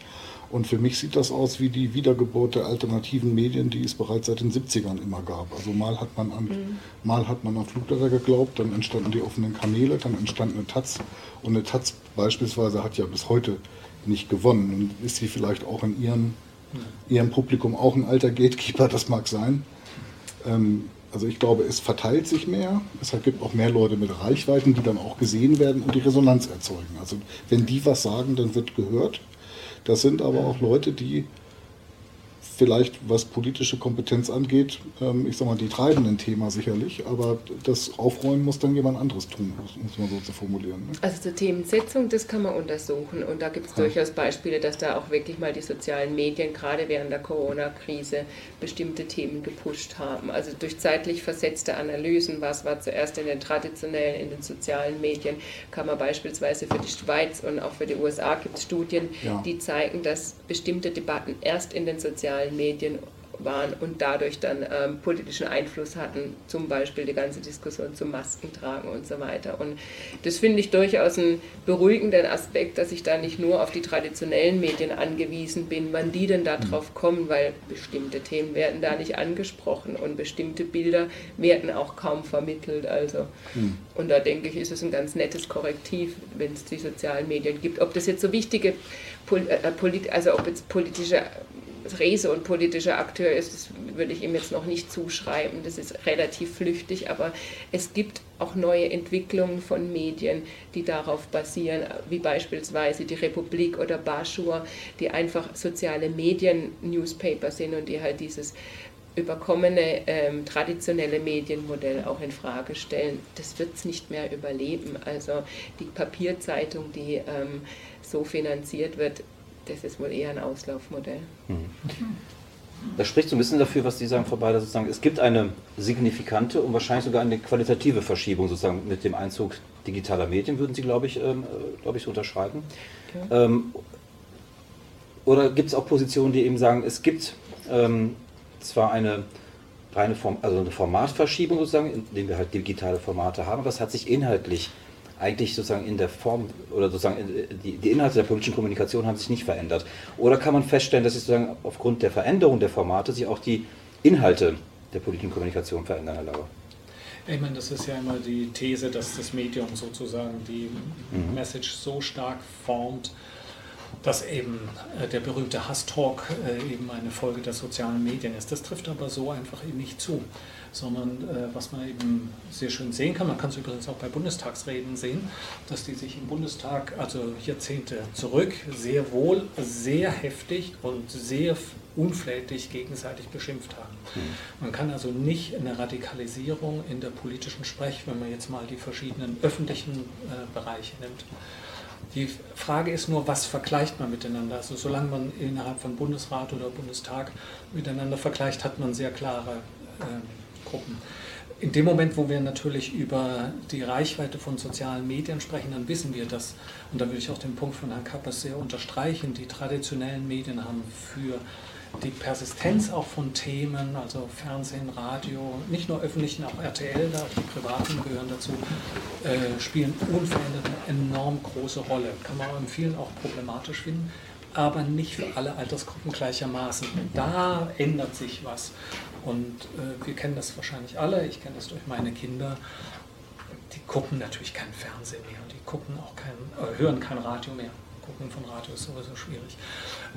D: Und für mich sieht das aus wie die Wiedergeburt der alternativen Medien, die es bereits seit den 70ern immer gab. Also mal hat man an, mhm. mal hat man an Fluglehrer geglaubt, dann entstanden die offenen Kanäle, dann entstand eine Taz. Und eine Taz beispielsweise hat ja bis heute nicht gewonnen. Und ist sie vielleicht auch in ihren ihrem Publikum auch ein alter Gatekeeper, das mag sein. Ähm, also ich glaube, es verteilt sich mehr. Es gibt auch mehr Leute mit Reichweiten, die dann auch gesehen werden und die Resonanz erzeugen. Also wenn die was sagen, dann wird gehört. Das sind aber auch Leute, die vielleicht, was politische Kompetenz angeht, ähm, ich sag mal, die treibenden Thema sicherlich, aber das Aufräumen muss dann jemand anderes tun, muss man so zu formulieren. Ne?
B: Also zur Themensetzung, das kann man untersuchen und da gibt es ja. durchaus Beispiele, dass da auch wirklich mal die sozialen Medien, gerade während der Corona-Krise, bestimmte Themen gepusht haben. Also durch zeitlich versetzte Analysen, was war zuerst in den traditionellen, in den sozialen Medien, kann man beispielsweise für die Schweiz und auch für die USA gibt es Studien, ja. die zeigen, dass bestimmte Debatten erst in den sozialen sozialen Medien waren und dadurch dann ähm, politischen Einfluss hatten, zum Beispiel die ganze Diskussion zum Maskentragen und so weiter. Und das finde ich durchaus einen beruhigenden Aspekt, dass ich da nicht nur auf die traditionellen Medien angewiesen bin, wann die denn da mhm. drauf kommen, weil bestimmte Themen werden da nicht angesprochen und bestimmte Bilder werden auch kaum vermittelt. Also. Mhm. Und da denke ich, ist es ein ganz nettes Korrektiv, wenn es die sozialen Medien gibt. Ob das jetzt so wichtige, äh, also ob jetzt politische Rese und politischer Akteur ist, das würde ich ihm jetzt noch nicht zuschreiben. Das ist relativ flüchtig, aber es gibt auch neue Entwicklungen von Medien, die darauf basieren, wie beispielsweise die Republik oder Bashur, die einfach soziale Medien-Newspaper sind und die halt dieses überkommene ähm, traditionelle Medienmodell auch in Frage stellen. Das wird es nicht mehr überleben. Also die Papierzeitung, die ähm, so finanziert wird, das ist wohl eher ein Auslaufmodell. Mhm.
A: Das spricht so ein bisschen dafür, was Sie sagen, Frau Beider, sozusagen, es gibt eine signifikante und wahrscheinlich sogar eine qualitative Verschiebung sozusagen mit dem Einzug digitaler Medien, würden Sie, glaube ich, ähm, äh, glaube ich, unterschreiben. Okay. Ähm, oder gibt es auch Positionen, die eben sagen, es gibt ähm, zwar eine reine Form, also eine Formatverschiebung sozusagen, indem wir halt digitale Formate haben, aber es hat sich inhaltlich eigentlich sozusagen in der Form oder sozusagen die, die Inhalte der politischen Kommunikation haben sich nicht verändert. Oder kann man feststellen, dass sich sozusagen aufgrund der Veränderung der Formate sich auch die Inhalte der politischen Kommunikation verändern, Herr Lauer?
C: Ich meine, das ist ja immer die These, dass das Medium sozusagen die mhm. Message so stark formt, dass eben äh, der berühmte Hasstalk äh, eben eine Folge der sozialen Medien ist. Das trifft aber so einfach eben nicht zu, sondern äh, was man eben sehr schön sehen kann, man kann es übrigens auch bei Bundestagsreden sehen, dass die sich im Bundestag, also Jahrzehnte zurück, sehr wohl, sehr heftig und sehr unflätig gegenseitig beschimpft haben. Mhm. Man kann also nicht eine Radikalisierung in der politischen Sprech, wenn man jetzt mal die verschiedenen öffentlichen äh, Bereiche nimmt, die Frage ist nur, was vergleicht man miteinander? Also solange man innerhalb von Bundesrat oder Bundestag miteinander vergleicht, hat man sehr klare äh, Gruppen. In dem Moment, wo wir natürlich über die Reichweite von sozialen Medien sprechen, dann wissen wir das, und da würde ich auch den Punkt von Herrn Kappers sehr unterstreichen, die traditionellen Medien haben für die Persistenz auch von Themen, also Fernsehen, Radio, nicht nur öffentlichen, auch RTL, da die privaten gehören dazu, äh, spielen unverändert eine enorm große Rolle. Kann man in vielen auch problematisch finden, aber nicht für alle Altersgruppen gleichermaßen. Da ändert sich was. Und äh, wir kennen das wahrscheinlich alle, ich kenne das durch meine Kinder. Die gucken natürlich kein Fernsehen mehr die gucken auch kein, äh, hören kein Radio mehr. Gucken von Radio ist sowieso schwierig.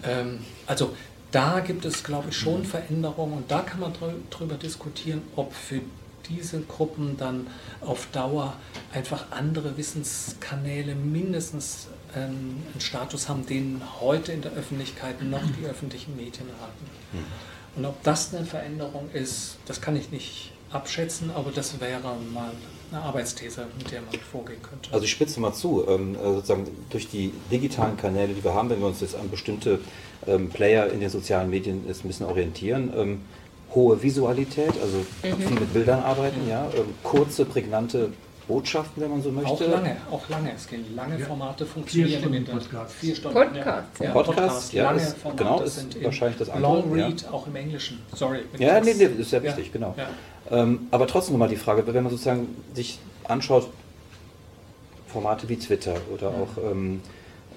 C: Ähm, also da gibt es, glaube ich, schon Veränderungen und da kann man darüber diskutieren, ob für diese Gruppen dann auf Dauer einfach andere Wissenskanäle mindestens ähm, einen Status haben, den heute in der Öffentlichkeit noch die öffentlichen Medien haben. Mhm. Und ob das eine Veränderung ist, das kann ich nicht abschätzen, aber das wäre mal eine Arbeitsthese, mit der man vorgehen könnte.
A: Also ich spitze mal zu, ähm, äh, sozusagen durch die digitalen Kanäle, die wir haben, wenn wir uns jetzt an bestimmte ähm, Player in den sozialen Medien jetzt ein bisschen orientieren, ähm, hohe Visualität, also mhm. viel mit Bildern arbeiten, ja, kurze, prägnante Botschaften, wenn man so möchte.
C: Auch lange, auch lange. Es gehen lange Formate funktionieren. Vier
B: Stunden Podcast. Vier Stunden. Podcast,
A: ja. Podcast, ja, lange ist, Formate genau, ist wahrscheinlich das
C: andere. Long Read, ja. auch im Englischen. Sorry.
A: Ja, nee, nee, das ist sehr wichtig, ja. genau. Ähm, aber trotzdem nochmal die Frage, wenn man sozusagen sich anschaut, Formate wie Twitter oder auch ähm,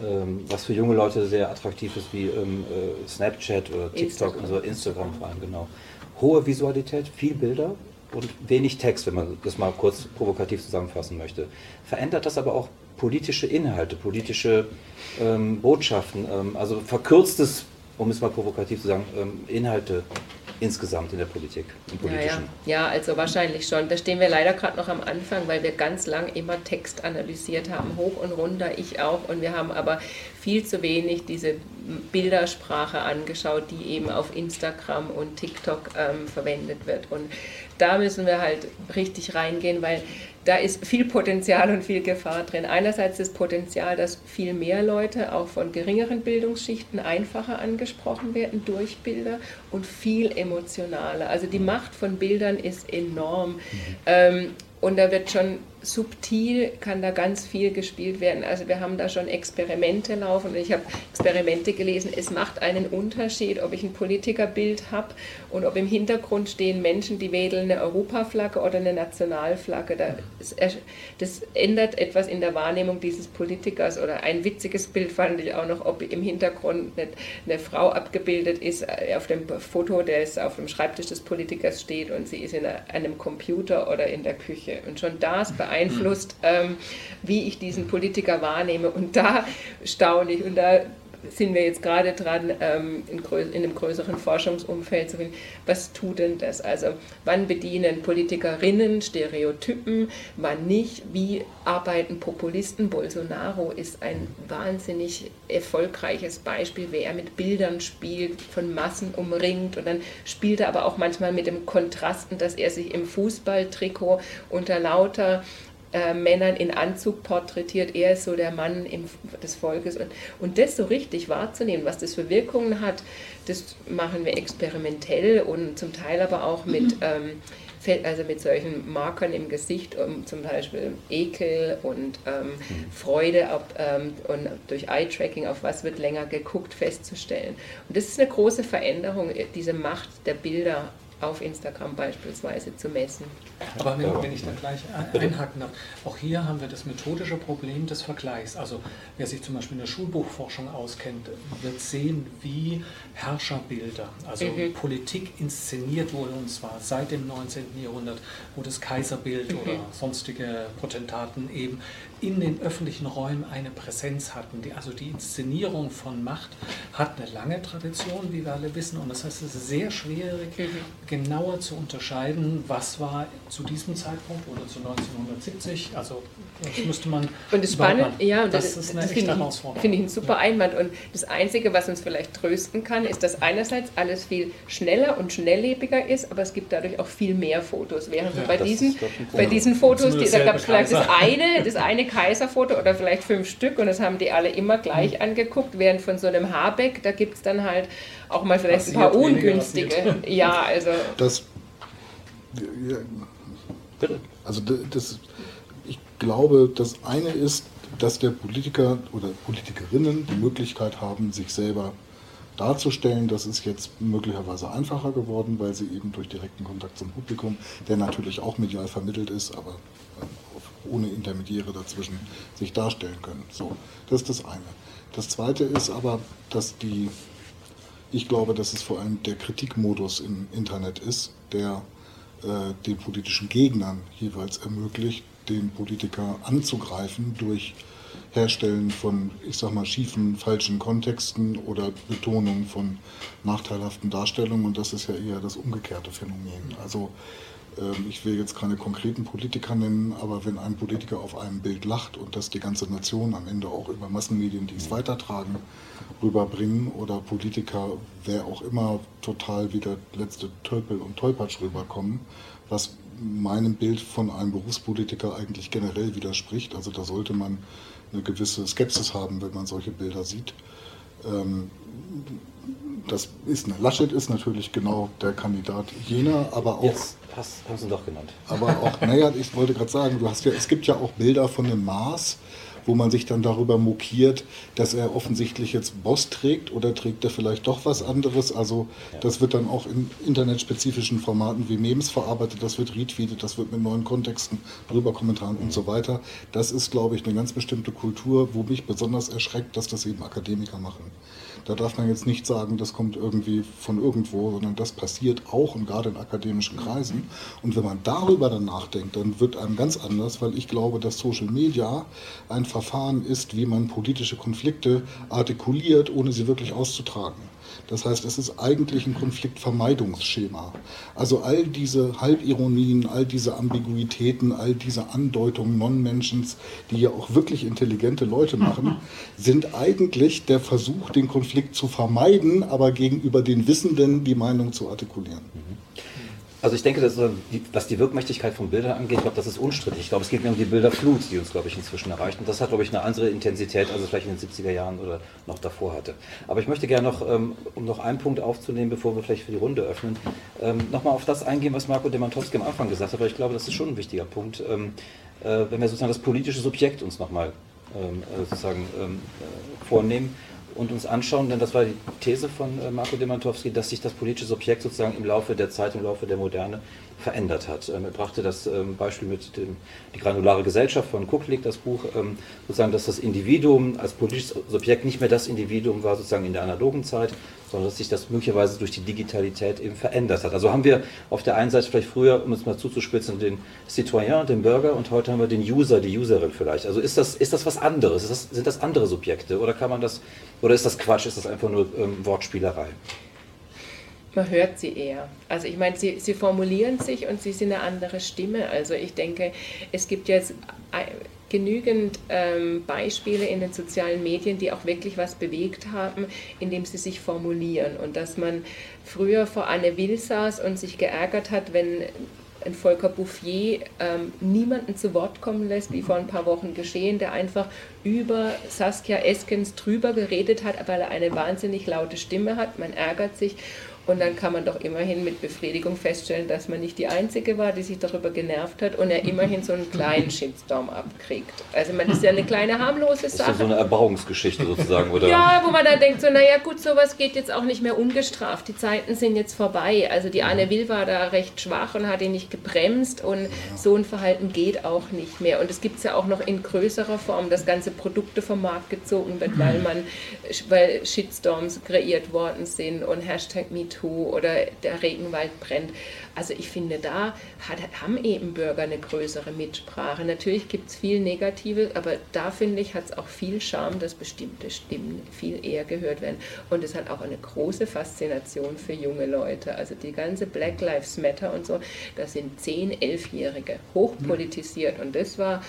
A: ähm, was für junge Leute sehr attraktiv ist, wie ähm, äh, Snapchat oder TikTok Instagram. und so, Instagram vor allem, genau. Hohe Visualität, viel Bilder und wenig Text, wenn man das mal kurz provokativ zusammenfassen möchte. Verändert das aber auch politische Inhalte, politische ähm, Botschaften, ähm, also verkürztes, um es mal provokativ zu sagen, ähm, Inhalte insgesamt in der Politik, im
B: Politischen? Ja, ja. ja also wahrscheinlich schon. Da stehen wir leider gerade noch am Anfang, weil wir ganz lang immer Text analysiert haben, hoch und runter, ich auch. Und wir haben aber viel zu wenig diese Bildersprache angeschaut, die eben auf Instagram und TikTok ähm, verwendet wird. Und da müssen wir halt richtig reingehen, weil da ist viel Potenzial und viel Gefahr drin. Einerseits das Potenzial, dass viel mehr Leute auch von geringeren Bildungsschichten einfacher angesprochen werden durch Bilder und viel emotionaler. Also die Macht von Bildern ist enorm. Mhm. Ähm, und da wird schon subtil kann da ganz viel gespielt werden. Also wir haben da schon Experimente laufen ich habe Experimente gelesen. Es macht einen Unterschied, ob ich ein Politikerbild habe und ob im Hintergrund stehen Menschen, die wedeln eine Europaflagge oder eine Nationalflagge. Das, das ändert etwas in der Wahrnehmung dieses Politikers. Oder ein witziges Bild fand ich auch noch, ob im Hintergrund eine, Frau abgebildet ist äh, auf dem Foto, der auf dem Schreibtisch des Politikers steht und sie ist in einem Computer oder in der Küche. Und schon das beeinflusst beeinflusst, ähm, wie ich diesen Politiker wahrnehme. Und da staune ich und da sind wir jetzt gerade dran, ähm, in, in, einem größeren Forschungsumfeld zu finden, was tut denn das? Also wann bedienen Politikerinnen Stereotypen, wann nicht? Wie arbeiten Populisten? Bolsonaro ist ein wahnsinnig erfolgreiches Beispiel, wie er mit Bildern spielt, von Massen umringt und dann spielt er aber auch manchmal mit dem Kontrasten, dass er sich im Fußballtrikot unter lauter äh, Männern in Anzug porträtiert. Er ist so der Mann im, des Volkes. Und, und das so richtig wahrzunehmen, was das für Wirkungen hat, das machen wir experimentell und zum Teil aber auch mit. Mhm. Ähm, also mit solchen Markern im Gesicht, um zum Beispiel Ekel und ähm, mhm. Freude auf, ähm, und durch Eye-Tracking, auf was wird länger geguckt, festzustellen. Und das ist eine große Veränderung, diese Macht der Bilder auf Instagram beispielsweise zu messen.
C: Aber wenn, wenn, ich da gleich einhaken darf, auch hier haben wir das methodische Problem des Vergleichs. Also wer sich zum Beispiel in der Schulbuchforschung auskennt, wird sehen, wie Herrscherbilder, also mhm. Politik inszeniert wurde, und zwar seit dem 19. Jahrhundert, wo das Kaiserbild mhm. oder sonstige Potentaten eben in den öffentlichen Räumen eine Präsenz hatten. Die, also die Inszenierung von Macht hat eine lange Tradition, wie wir alle wissen, und das heißt, es ist sehr schwierig, mhm. genauer zu unterscheiden, was war zu diesem Zeitpunkt oder zu 1970. Also das müsste man.
B: Und das Spannende, ja, und das, das ist eine das echte Herausforderung. Finde ich ein super Einwand. Und das Einzige, was uns vielleicht trösten kann, ist, dass einerseits alles viel schneller und schnelllebiger ist, aber es gibt dadurch auch viel mehr Fotos. Während ja, bei, diesen, bei diesen Fotos, die, da gab es vielleicht das eine, das eine Kaiserfoto oder vielleicht fünf Stück und das haben die alle immer gleich mhm. angeguckt, während von so einem Habeck, da gibt es dann halt auch mal vielleicht passiert ein paar ungünstige. [LAUGHS] Ja, also.
D: Das, ja, also das, ich glaube, das eine ist, dass der Politiker oder Politikerinnen die Möglichkeit haben, sich selber darzustellen. Das ist jetzt möglicherweise einfacher geworden, weil sie eben durch direkten Kontakt zum Publikum, der natürlich auch medial vermittelt ist, aber ohne Intermediäre dazwischen sich darstellen können. So, das ist das eine. Das zweite ist aber, dass die, ich glaube, dass es vor allem der Kritikmodus im Internet ist, der äh, den politischen Gegnern jeweils ermöglicht, den Politiker anzugreifen durch Herstellen von, ich sag mal, schiefen, falschen Kontexten oder Betonung von nachteilhaften Darstellungen. Und das ist ja eher das umgekehrte Phänomen. Also ich will jetzt keine konkreten Politiker nennen, aber wenn ein Politiker auf einem Bild lacht und das die ganze Nation am Ende auch über Massenmedien, die es weitertragen, rüberbringen oder Politiker, wer auch immer, total wie der letzte Tölpel und Tolpatsch rüberkommen, was meinem Bild von einem Berufspolitiker eigentlich generell widerspricht. Also da sollte man eine gewisse Skepsis haben, wenn man solche Bilder sieht. Ähm, das ist eine Laschet ist natürlich genau der Kandidat jener, aber auch. Jetzt
A: hast, haben Sie doch genannt.
D: Aber auch, naja, ich wollte gerade sagen, du hast ja, es gibt ja auch Bilder von dem Mars, wo man sich dann darüber mokiert, dass er offensichtlich jetzt Boss trägt oder trägt er vielleicht doch was anderes. Also ja. das wird dann auch in internetspezifischen Formaten wie Memes verarbeitet, das wird retweetet, das wird mit neuen Kontexten, Rüberkommentaren mhm. und so weiter. Das ist, glaube ich, eine ganz bestimmte Kultur, wo mich besonders erschreckt, dass das eben Akademiker machen. Da darf man jetzt nicht sagen, das kommt irgendwie von irgendwo, sondern das passiert auch und gerade in akademischen Kreisen. Und wenn man darüber dann nachdenkt, dann wird einem ganz anders, weil ich glaube, dass Social Media ein Verfahren ist, wie man politische Konflikte artikuliert, ohne sie wirklich auszutragen. Das heißt, es ist eigentlich ein Konfliktvermeidungsschema. Also all diese Halbironien, all diese Ambiguitäten, all diese Andeutungen Non-Mentions, die ja auch wirklich intelligente Leute machen, [LAUGHS] sind eigentlich der Versuch, den Konflikt zu vermeiden, aber gegenüber den Wissenden die Meinung zu artikulieren.
A: Also ich denke, dass, was die Wirkmächtigkeit von Bildern angeht, ich glaube, das ist unstrittig. Ich glaube, es geht mir um die Bilderflut, die uns, glaube ich, inzwischen erreicht. Und das hat, glaube ich, eine andere Intensität, als es vielleicht in den 70er Jahren oder noch davor hatte. Aber ich möchte gerne noch, ähm, um noch einen Punkt aufzunehmen, bevor wir vielleicht für die Runde öffnen, ähm, nochmal auf das eingehen, was Marco Demantowski am Anfang gesagt hat, weil ich glaube, das ist schon ein wichtiger Punkt. Ähm, äh, wenn wir sozusagen das politische Subjekt uns nochmal äh, sozusagen äh, vornehmen und uns anschauen, denn das war die These von äh, Marco Demantowski, dass sich das politische Subjekt sozusagen im Laufe der Zeit, im Laufe der Moderne verändert hat. Ähm, er brachte das ähm, Beispiel mit dem, die granulare Gesellschaft von Kucklick, das Buch, ähm, sozusagen, dass das Individuum als politisches Subjekt nicht mehr das Individuum war, sozusagen in der analogen Zeit, sondern dass sich das möglicherweise durch die Digitalität eben verändert hat. Also haben wir auf der einen Seite vielleicht früher, um es mal zuzuspitzen, den Citoyen, den Bürger und heute haben wir den User, die Userin vielleicht. Also ist das, ist das was anderes? Das, sind das andere Subjekte oder kann man das, oder ist das Quatsch, ist das einfach nur ähm, Wortspielerei?
B: Man hört sie eher. Also ich meine, sie, sie formulieren sich und sie sind eine andere Stimme. Also ich denke, es gibt jetzt genügend ähm, Beispiele in den sozialen Medien, die auch wirklich was bewegt haben, indem sie sich formulieren. Und dass man früher vor Anne Will saß und sich geärgert hat, wenn ein Volker Bouffier ähm, niemanden zu Wort kommen lässt, wie vor ein paar Wochen geschehen, der einfach über Saskia Eskens drüber geredet hat, weil er eine wahnsinnig laute Stimme hat. Man ärgert sich und dann kann man doch immerhin mit Befriedigung feststellen, dass man nicht die Einzige war, die sich darüber genervt hat und er immerhin so einen kleinen Shitstorm abkriegt. Also man ist ja eine kleine harmlose Sache.
A: Ist ja so eine Erbauungsgeschichte sozusagen, oder?
B: ja, wo man dann denkt, so naja gut, sowas geht jetzt auch nicht mehr ungestraft. Die Zeiten sind jetzt vorbei. Also die Anne Will war da recht schwach und hat ihn nicht gebremst und so ein Verhalten geht auch nicht mehr. Und es gibt es ja auch noch in größerer Form, dass ganze Produkte vom Markt gezogen wird, weil man, weil Shitstorms kreiert worden sind und Hashtag MeToo MeToo oder der Regenwald brennt. Also ich finde, da hat, haben eben Bürger eine größere Mitsprache. Natürlich gibt es viel Negatives, aber da finde ich, hat es auch viel Charme, dass bestimmte Stimmen viel eher gehört werden. Und es hat auch eine große Faszination für junge Leute. Also die ganze Black Lives Matter und so, das sind 10-, 11-Jährige, hochpolitisiert. Und das war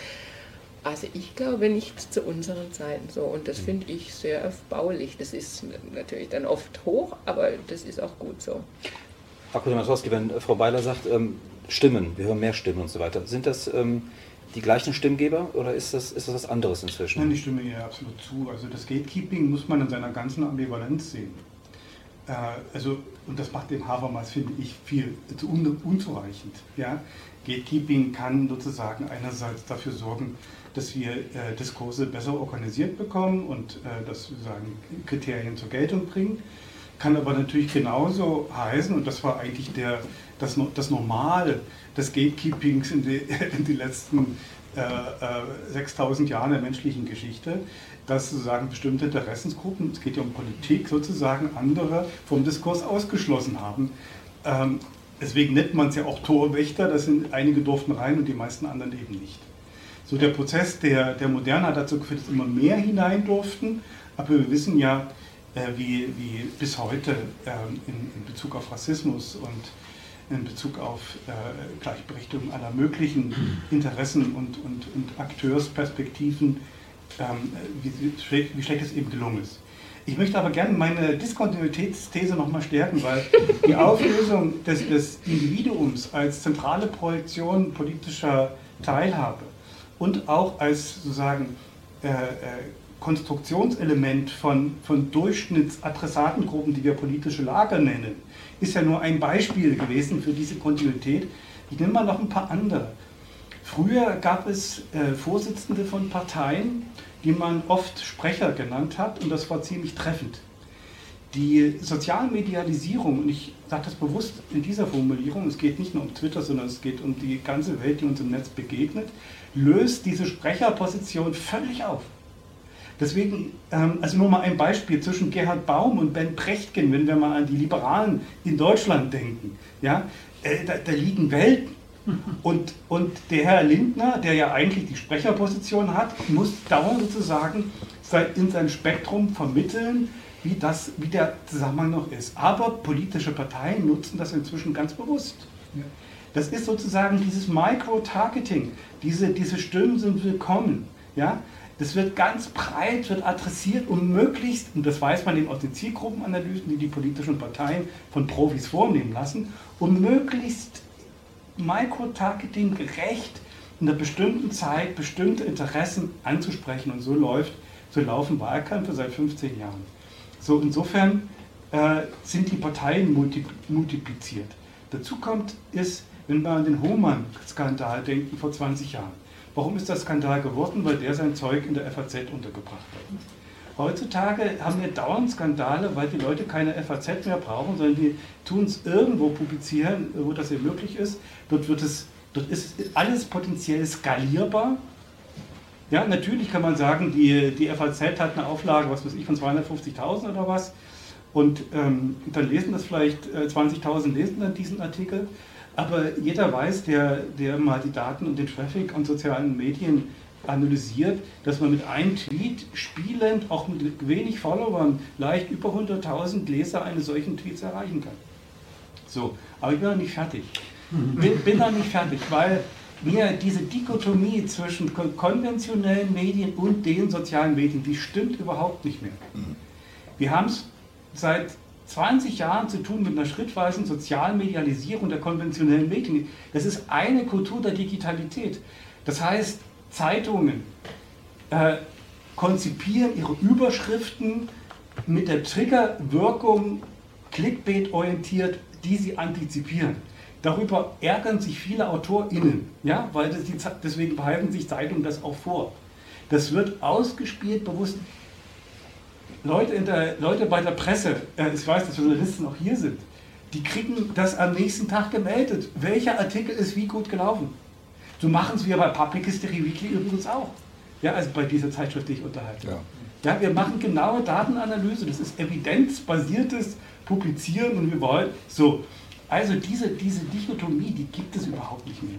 B: also ich glaube nicht zu unseren Zeiten so und das finde ich sehr erbaulich. Das ist natürlich dann oft hoch, aber das ist auch gut so.
A: Akku Masowski, wenn Frau Beiler sagt, ähm, Stimmen, wir hören mehr Stimmen und so weiter, sind das ähm, die gleichen Stimmgeber oder ist das, ist das was anderes inzwischen?
E: Nein, ich stimme ihr absolut zu. Also das Gatekeeping muss man in seiner ganzen Ambivalenz sehen. Äh, also, und das macht den Habermas, finde ich, viel zu un unzureichend. Ja? Gatekeeping kann sozusagen einerseits dafür sorgen, dass wir äh, Diskurse besser organisiert bekommen und äh, dass sozusagen Kriterien zur Geltung bringen. Kann aber natürlich genauso heißen, und das war eigentlich der, das, das Normal des Gatekeepings in die, [LAUGHS] in die letzten äh, 6000 äh, Jahren der menschlichen Geschichte, dass sozusagen bestimmte Interessensgruppen, es geht ja um Politik, sozusagen andere vom Diskurs ausgeschlossen haben. Ähm, deswegen nennt man es ja auch Torwächter, das sind einige durften rein und die meisten anderen eben nicht. So der Prozess der, der Moderne hat dazu geführt, dass immer mehr hinein durften, aber wir wissen ja, äh, wie, wie bis heute äh, in, in, Bezug auf Rassismus und in Bezug auf äh, Gleichberechtigung aller möglichen Interessen und, und, und Akteursperspektiven, ähm, wie, wie schlecht es eben gelungen ist. Ich möchte aber gerne meine Diskontinuitätsthese nochmal stärken, weil die Auflösung des, des Individuums als zentrale Projektion politischer Teilhabe und auch als sozusagen äh, äh, Konstruktionselement von, von Durchschnittsadressatengruppen, die wir politische Lager nennen, ist ja nur ein Beispiel gewesen für diese Kontinuität. Ich nehme mal noch ein paar andere. Früher gab es äh, Vorsitzende von Parteien, die man oft Sprecher genannt hat und das war ziemlich treffend. Die Sozialmedialisierung, und ich sage das bewusst in dieser Formulierung, es geht nicht nur um Twitter, sondern es geht um die ganze Welt, die uns im Netz begegnet, löst diese Sprecherposition völlig auf. Deswegen, ähm, also nur mal ein Beispiel zwischen Gerhard Baum und Ben Prechtgen, wenn wir mal an die Liberalen in Deutschland denken. Ja, äh, da, da liegen Welten. [LAUGHS] Und, und der Herr Lindner, der ja eigentlich die Sprecherposition hat, muss dauernd sozusagen in sein Spektrum vermitteln, wie, das, wie der Zusammenhang noch ist. Aber politische Parteien nutzen das inzwischen ganz bewusst. Das ist sozusagen dieses Micro-Targeting. Diese, diese Stimmen sind willkommen. Ja? Das wird ganz breit, wird adressiert, um möglichst, und das weiß man eben aus den Zielgruppenanalysen, die die politischen Parteien von Profis vornehmen lassen, um möglichst Micro-Targeting gerecht in einer bestimmten Zeit bestimmte Interessen anzusprechen. Und so läuft, so laufen Wahlkämpfe seit 15 Jahren. So insofern äh, sind die Parteien multipliziert. Dazu kommt ist, wenn wir an den Hohmann-Skandal denken vor 20 Jahren. Warum ist das Skandal geworden? Weil der sein Zeug in der FAZ untergebracht hat. heutzutage haben wir dauernd Skandale, weil die Leute keine FAZ mehr brauchen, sondern die tun es irgendwo publizieren, wo das hier möglich ist. Dort, wird es, dort ist alles potenziell skalierbar. Ja, natürlich kann man sagen, die, die FAZ hat eine Auflage, was weiß ich, von 250.000 oder was. Und ähm, dann lesen das vielleicht äh, 20.000 lesen dann diesen Artikel. Aber jeder weiß, der, der mal die Daten und den Traffic an sozialen Medien analysiert, dass man mit einem Tweet spielend, auch mit wenig Followern, leicht über 100.000 Leser eines solchen Tweets erreichen kann. So, aber ich bin noch nicht fertig. Bin, bin noch nicht fertig, weil mir diese Dichotomie zwischen konventionellen Medien und den sozialen Medien, die stimmt überhaupt nicht mehr. Wir haben es seit 20 Jahren zu tun mit einer schrittweisen sozialen Medialisierung der konventionellen Medien. Das ist eine Kultur der Digitalität. Das heißt, Zeitungen äh, konzipieren ihre Überschriften mit der Triggerwirkung Clickbait-orientiert, die sie antizipieren. Darüber ärgern sich viele AutorInnen, ja, weil das die, deswegen behalten sich Zeitungen das auch vor. Das wird ausgespielt bewusst. Leute, der, Leute bei der Presse, äh, ich weiß, dass Journalisten auch hier sind, die kriegen das am nächsten Tag gemeldet. Welcher Artikel ist wie gut gelaufen? So machen es wir bei Public History Weekly übrigens auch. Ja, also bei dieser Zeitschrift, die ich unterhalte. Ja. ja, wir machen genaue Datenanalyse. Das ist evidenzbasiertes Publizieren und wir wollen so. Also diese, diese Dichotomie, die gibt es überhaupt nicht mehr.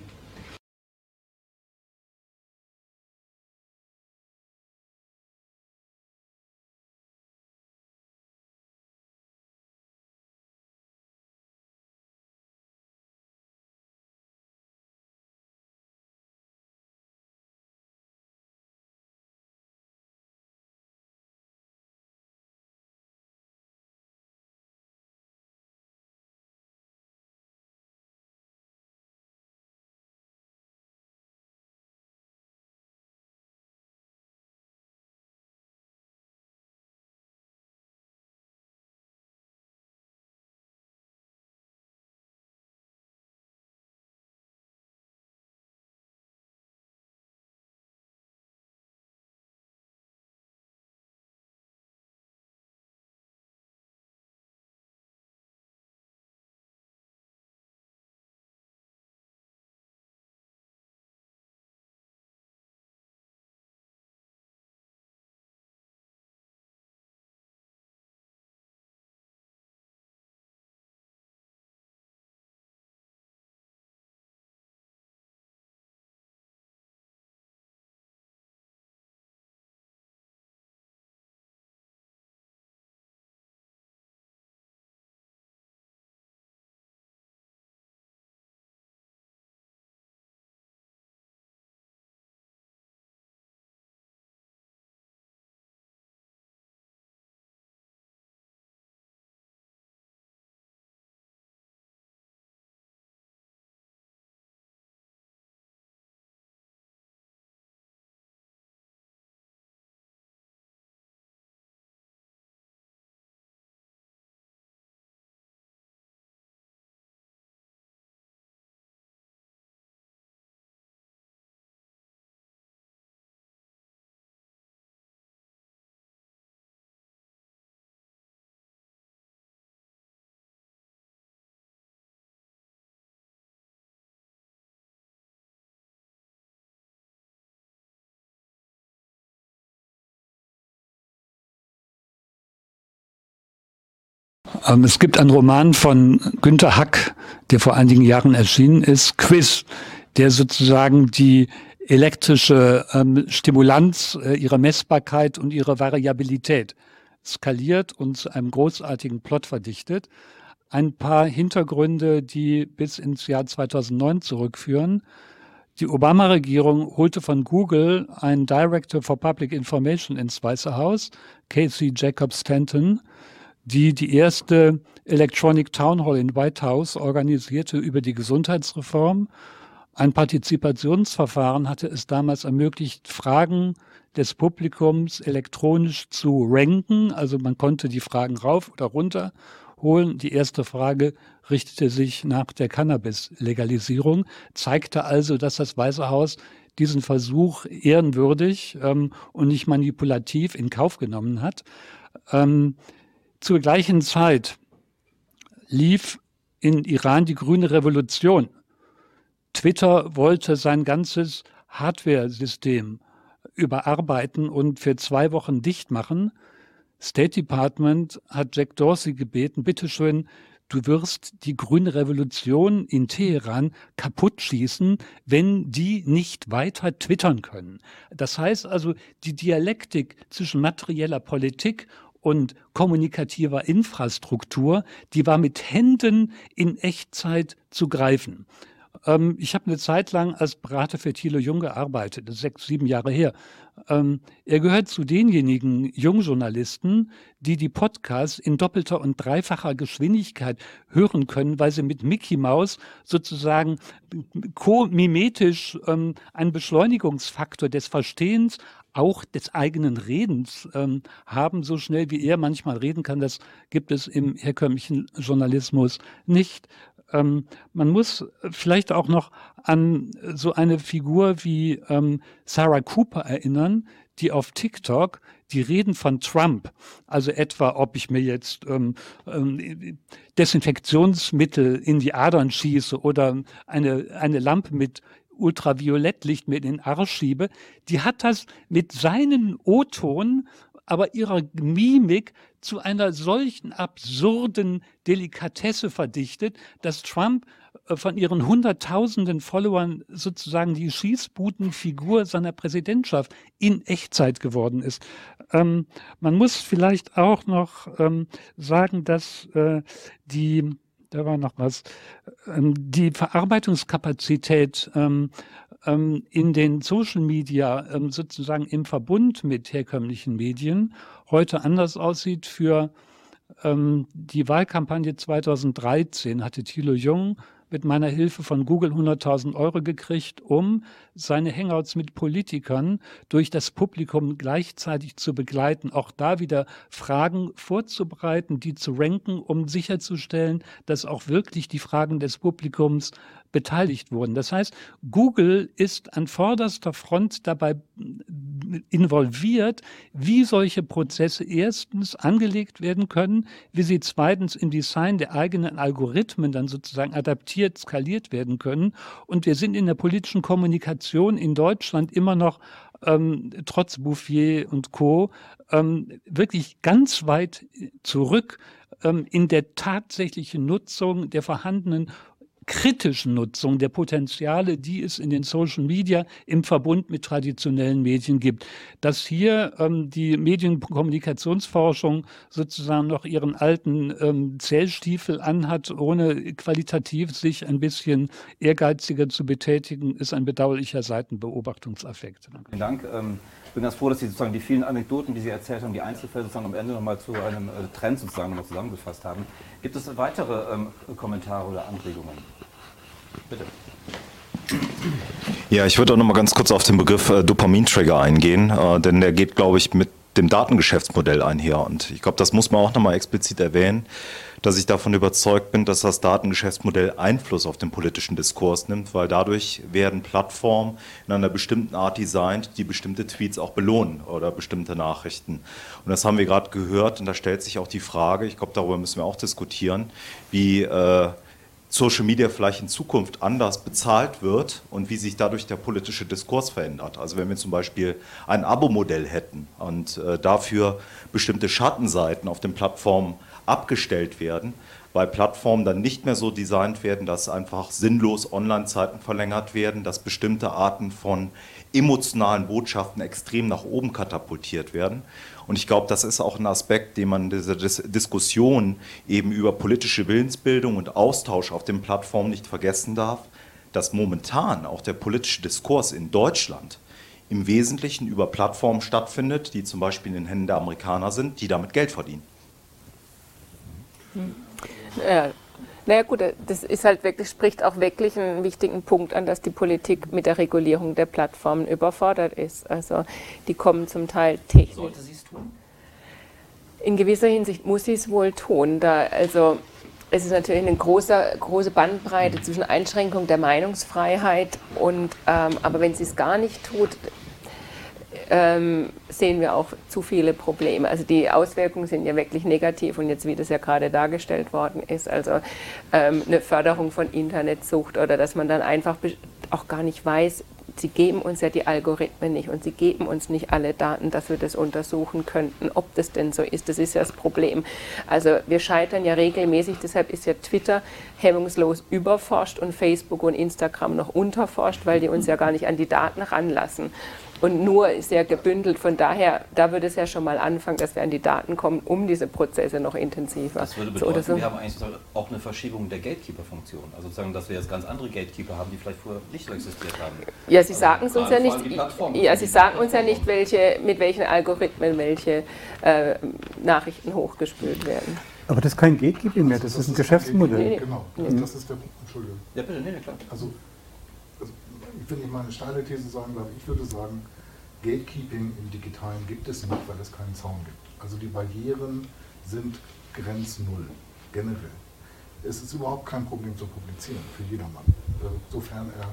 F: Es gibt einen Roman von Günter Hack, der vor einigen Jahren erschienen ist, Quiz, der sozusagen die elektrische ähm, Stimulanz, äh, ihre Messbarkeit und ihre Variabilität skaliert und zu einem großartigen Plot verdichtet. Ein paar Hintergründe, die bis ins Jahr 2009 zurückführen. Die Obama-Regierung holte von Google einen Director for Public Information ins Weiße Haus, Casey Jacob Stanton, die die erste Electronic Town Hall in White House organisierte über die Gesundheitsreform. Ein Partizipationsverfahren hatte es damals ermöglicht, Fragen des Publikums elektronisch zu ranken. Also man konnte die Fragen rauf oder runter holen. Die erste Frage richtete sich nach der Cannabis-Legalisierung, zeigte also, dass das Weiße Haus diesen Versuch ehrenwürdig ähm, und nicht manipulativ in Kauf genommen hat. Ähm, zur gleichen Zeit lief in Iran die grüne Revolution. Twitter wollte sein ganzes Hardware-System überarbeiten und für zwei Wochen dicht machen. State Department hat Jack Dorsey gebeten, bitteschön, du wirst die grüne Revolution in Teheran kaputt schießen, wenn die nicht weiter twittern können. Das heißt also, die Dialektik zwischen materieller Politik und kommunikativer Infrastruktur, die war mit Händen in Echtzeit zu greifen. Ähm, ich habe eine Zeit lang als Berater für Thilo Jung gearbeitet, das ist sechs, sieben Jahre her. Ähm, er gehört zu denjenigen Jungjournalisten, die die Podcasts in doppelter und dreifacher Geschwindigkeit hören können, weil sie mit Mickey Mouse sozusagen ko-mimetisch ähm, einen Beschleunigungsfaktor des Verstehens auch des eigenen Redens ähm, haben, so schnell wie er manchmal reden kann. Das gibt es im herkömmlichen Journalismus nicht. Ähm, man muss vielleicht auch noch an so eine Figur wie ähm, Sarah Cooper erinnern, die auf TikTok die Reden von Trump, also etwa, ob ich mir jetzt ähm, ähm, Desinfektionsmittel in die Adern schieße oder eine, eine Lampe mit Ultraviolettlicht mit in den Arsch schiebe, die hat das mit seinen O-Ton, aber ihrer Mimik zu einer solchen absurden Delikatesse verdichtet, dass Trump äh, von ihren hunderttausenden Followern sozusagen die Schießbudenfigur seiner Präsidentschaft in Echtzeit geworden ist. Ähm, man muss vielleicht auch noch ähm, sagen, dass äh, die da war noch was. Ähm, die Verarbeitungskapazität ähm, ähm, in den Social Media sozusagen im Verbund mit herkömmlichen Medien heute anders aussieht. Für die Wahlkampagne 2013 hatte Thilo Jung mit meiner Hilfe von Google 100.000 Euro gekriegt, um seine Hangouts mit Politikern durch das Publikum gleichzeitig zu begleiten, auch da wieder Fragen vorzubereiten, die zu ranken, um sicherzustellen, dass auch wirklich die Fragen des Publikums beteiligt wurden. Das heißt, Google ist an vorderster Front dabei involviert, wie solche Prozesse erstens angelegt werden können, wie sie zweitens im Design der eigenen Algorithmen dann sozusagen adaptiert, skaliert werden können. Und wir sind in der politischen Kommunikation in Deutschland immer noch ähm, trotz Bouffier und Co. Ähm, wirklich ganz weit zurück ähm, in der tatsächlichen Nutzung der vorhandenen kritischen Nutzung der Potenziale, die es in den Social Media im Verbund mit traditionellen Medien gibt. Dass hier ähm, die Medienkommunikationsforschung sozusagen noch ihren alten ähm, Zellstiefel anhat, ohne qualitativ sich ein bisschen ehrgeiziger zu betätigen, ist ein bedauerlicher Seitenbeobachtungseffekt.
A: Vielen Dank. Ähm bin ganz froh, dass Sie sozusagen die vielen Anekdoten, die Sie erzählt haben, die Einzelfälle sozusagen am Ende nochmal zu einem äh, Trend sozusagen nochmal zusammengefasst haben. Gibt es weitere ähm, Kommentare oder Anregungen? Bitte.
G: Ja, ich würde auch noch mal ganz kurz auf den Begriff äh, Dopamintrigger eingehen, äh, denn der geht, glaube ich, mit dem Datengeschäftsmodell einher. Und ich glaube, das muss man auch noch mal explizit erwähnen dass ich davon überzeugt bin, dass das Datengeschäftsmodell Einfluss auf den politischen Diskurs nimmt, weil dadurch werden Plattformen in einer bestimmten Art designt, die bestimmte Tweets auch belohnen oder bestimmte Nachrichten. Und das haben wir gerade gehört und da stellt sich auch die Frage, ich glaube, darüber müssen wir auch diskutieren, wie äh, Social Media vielleicht in Zukunft anders bezahlt wird und wie sich dadurch der politische Diskurs verändert. Also wenn wir zum Beispiel ein Abo-Modell hätten und äh, dafür bestimmte Schattenseiten auf den Plattformen abgestellt werden, weil Plattformen dann nicht mehr so designt werden, dass einfach sinnlos Online-Zeiten verlängert werden, dass bestimmte Arten von emotionalen Botschaften extrem nach oben katapultiert werden. Und ich glaube, das ist auch ein Aspekt, den man in dieser Diskussion eben über politische Willensbildung und Austausch auf den Plattformen nicht vergessen darf, dass momentan auch der politische Diskurs in Deutschland im Wesentlichen über Plattformen stattfindet, die zum Beispiel in den Händen der Amerikaner sind, die damit Geld verdienen.
B: Ja. Naja gut, das ist halt wirklich, spricht auch wirklich einen wichtigen Punkt an, dass die Politik mit der Regulierung der Plattformen überfordert ist. Also die kommen zum Teil technisch. Sollte sie tun? In gewisser Hinsicht muss sie es wohl tun. Da, also es ist natürlich eine große, große Bandbreite zwischen Einschränkung der Meinungsfreiheit und, ähm, aber wenn sie es gar nicht tut, ähm, sehen wir auch zu viele Probleme. Also die Auswirkungen sind ja wirklich negativ und jetzt, wie das ja gerade dargestellt worden ist, also ähm, eine Förderung von Internetsucht oder dass man dann einfach auch gar nicht weiß, sie geben uns ja die Algorithmen nicht und sie geben uns nicht alle Daten, dass wir das untersuchen könnten, ob das denn so ist. Das ist ja das Problem. Also wir scheitern ja regelmäßig, deshalb ist ja Twitter hemmungslos überforscht und Facebook und Instagram noch unterforscht, weil die uns ja gar nicht an die Daten ranlassen und nur sehr gebündelt. Von daher, da würde es ja schon mal anfangen, dass wir an die Daten kommen, um diese Prozesse noch intensiver
A: Das würde bedeuten, so. wir haben eigentlich auch eine Verschiebung der Gatekeeper-Funktion. Also sozusagen, dass wir jetzt ganz andere Gatekeeper haben, die vielleicht vorher nicht so existiert haben.
B: Ja, Sie also sagen es uns ja nicht. Ja, Sie sagen uns ja nicht, welche, mit welchen Algorithmen welche äh, Nachrichten hochgespült werden.
E: Aber das ist kein Gatekeeping mehr, das, das ist ein Geschäftsmodell. Nee, nee.
D: Genau, das ist der Punkt. Entschuldigung. Ja, bitte, nee, nee, klar. Also ich will nicht mal eine steile These sagen, aber ich würde sagen, Gatekeeping im Digitalen gibt es nicht, weil es keinen Zaun gibt. Also die Barrieren sind Grenz Null, generell. Es ist überhaupt kein Problem zu publizieren für jedermann, äh, sofern er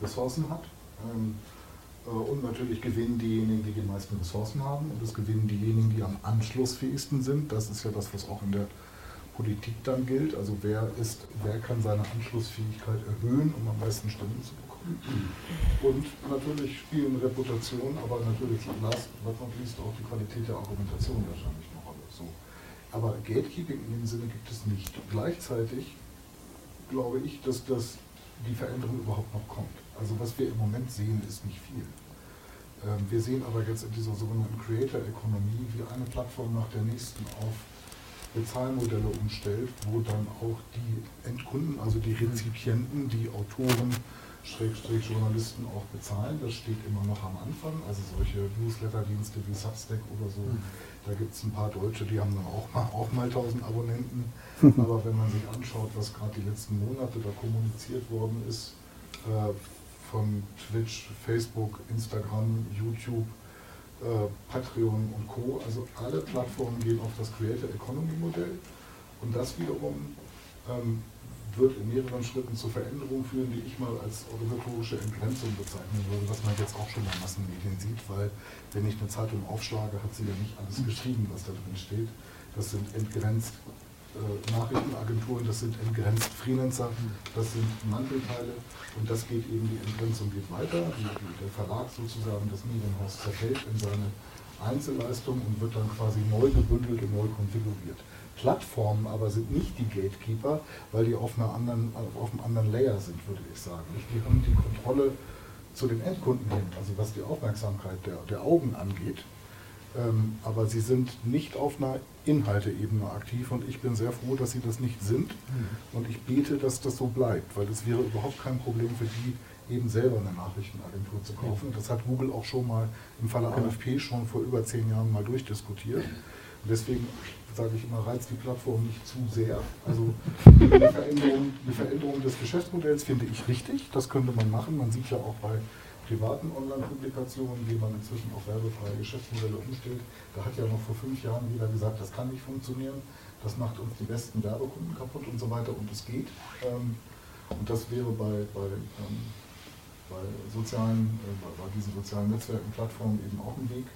D: Ressourcen hat. Ähm, äh, und natürlich gewinnen diejenigen, die die meisten Ressourcen haben und es gewinnen diejenigen, die am anschlussfähigsten sind. Das ist ja das, was auch in der Politik dann gilt. Also wer ist, wer kann seine Anschlussfähigkeit erhöhen, um am meisten Stimmen zu bekommen. Und natürlich spielen Reputation, aber natürlich last but not least auch die Qualität der Argumentation wahrscheinlich eine Rolle. So. Aber Gatekeeping in dem Sinne gibt es nicht. Gleichzeitig glaube ich, dass das die Veränderung überhaupt noch kommt. Also was wir im Moment sehen, ist nicht viel. Ähm, wir sehen aber jetzt in dieser sogenannten Creator-Economy, wie eine Plattform nach der nächsten auf Bezahlmodelle umstellt, wo dann auch die Endkunden, also die Rezipienten, die Autoren, Schrägstrich Journalisten auch bezahlen. Das steht immer noch am Anfang. Also solche Newsletter-Dienste wie Substack oder so. Mhm. Da gibt es ein paar Deutsche, die haben dann auch mal, auch mal 1000 Abonnenten. [LAUGHS] Aber wenn man sich anschaut, was gerade die letzten Monate da kommuniziert worden ist, äh, von Twitch, Facebook, Instagram, YouTube, äh, Patreon und Co. Also alle Plattformen gehen auf das Creator Economy Modell. Und das wiederum ähm, wird in mehreren Schritten zur Veränderung führen, die ich mal als organisatorische Entgrenzung bezeichnen würde, was man jetzt auch schon in Massenmedien sieht, weil wenn ich eine Zeitung aufschlage, hat sie ja nicht alles geschrieben, was da drin steht. Das sind entgrenzt äh, Nachrichtenagenturen, das sind entgrenzt Freelancer, das sind Mantelteile und das geht eben, die Entgrenzung geht weiter. Die, der Verlag sozusagen, das Medienhaus zerfällt in seine Einzelleistung und wird dann quasi neu gebündelt und neu konfiguriert. Plattformen aber sind nicht die Gatekeeper, weil die auf, einer anderen, auf einem anderen Layer sind, würde ich sagen. Die haben die Kontrolle zu den Endkunden hin, also was die Aufmerksamkeit der, der Augen angeht. Ähm, aber sie sind nicht auf einer Inhalteebene aktiv und ich bin sehr froh, dass sie das nicht sind. Mhm. Und ich bete, dass das so bleibt, weil es wäre überhaupt kein Problem für die, eben selber eine Nachrichtenagentur zu kaufen. Das hat Google auch schon mal im Falle genau. AFP schon vor über zehn Jahren mal durchdiskutiert. Und deswegen sage ich immer, reizt die Plattform nicht zu sehr. Also eine Veränderung, eine Veränderung des Geschäftsmodells finde ich richtig, das könnte man machen. Man sieht ja auch bei privaten Online-Publikationen, wie man inzwischen auf werbefreie Geschäftsmodelle umstellt. Da hat ja noch vor fünf Jahren jeder gesagt, das kann nicht funktionieren, das macht uns die besten Werbekunden kaputt und so weiter und es geht. Ähm, und das wäre bei, bei, ähm, bei sozialen, äh, bei diesen sozialen Netzwerken, Plattformen eben auch ein Weg,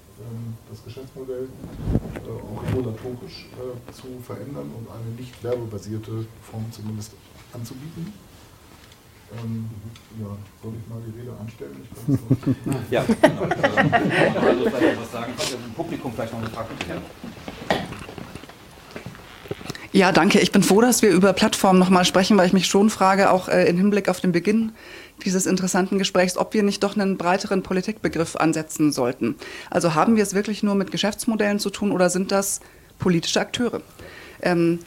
D: das Geschäftsmodell äh, auch regulatorisch äh, zu verändern und eine nicht werbebasierte Form zumindest anzubieten. Ähm, ja, soll ich mal die Rede anstellen? [LAUGHS]
A: ja, genau. Also vielleicht was sagen, im Publikum vielleicht noch eine Frage.
H: Ja, danke. Ich bin froh, dass wir über Plattformen nochmal sprechen, weil ich mich schon frage, auch äh, im Hinblick auf den Beginn dieses interessanten Gesprächs, ob wir nicht doch einen breiteren Politikbegriff ansetzen sollten. Also haben wir es wirklich nur mit Geschäftsmodellen zu tun oder sind das politische Akteure? Ähm,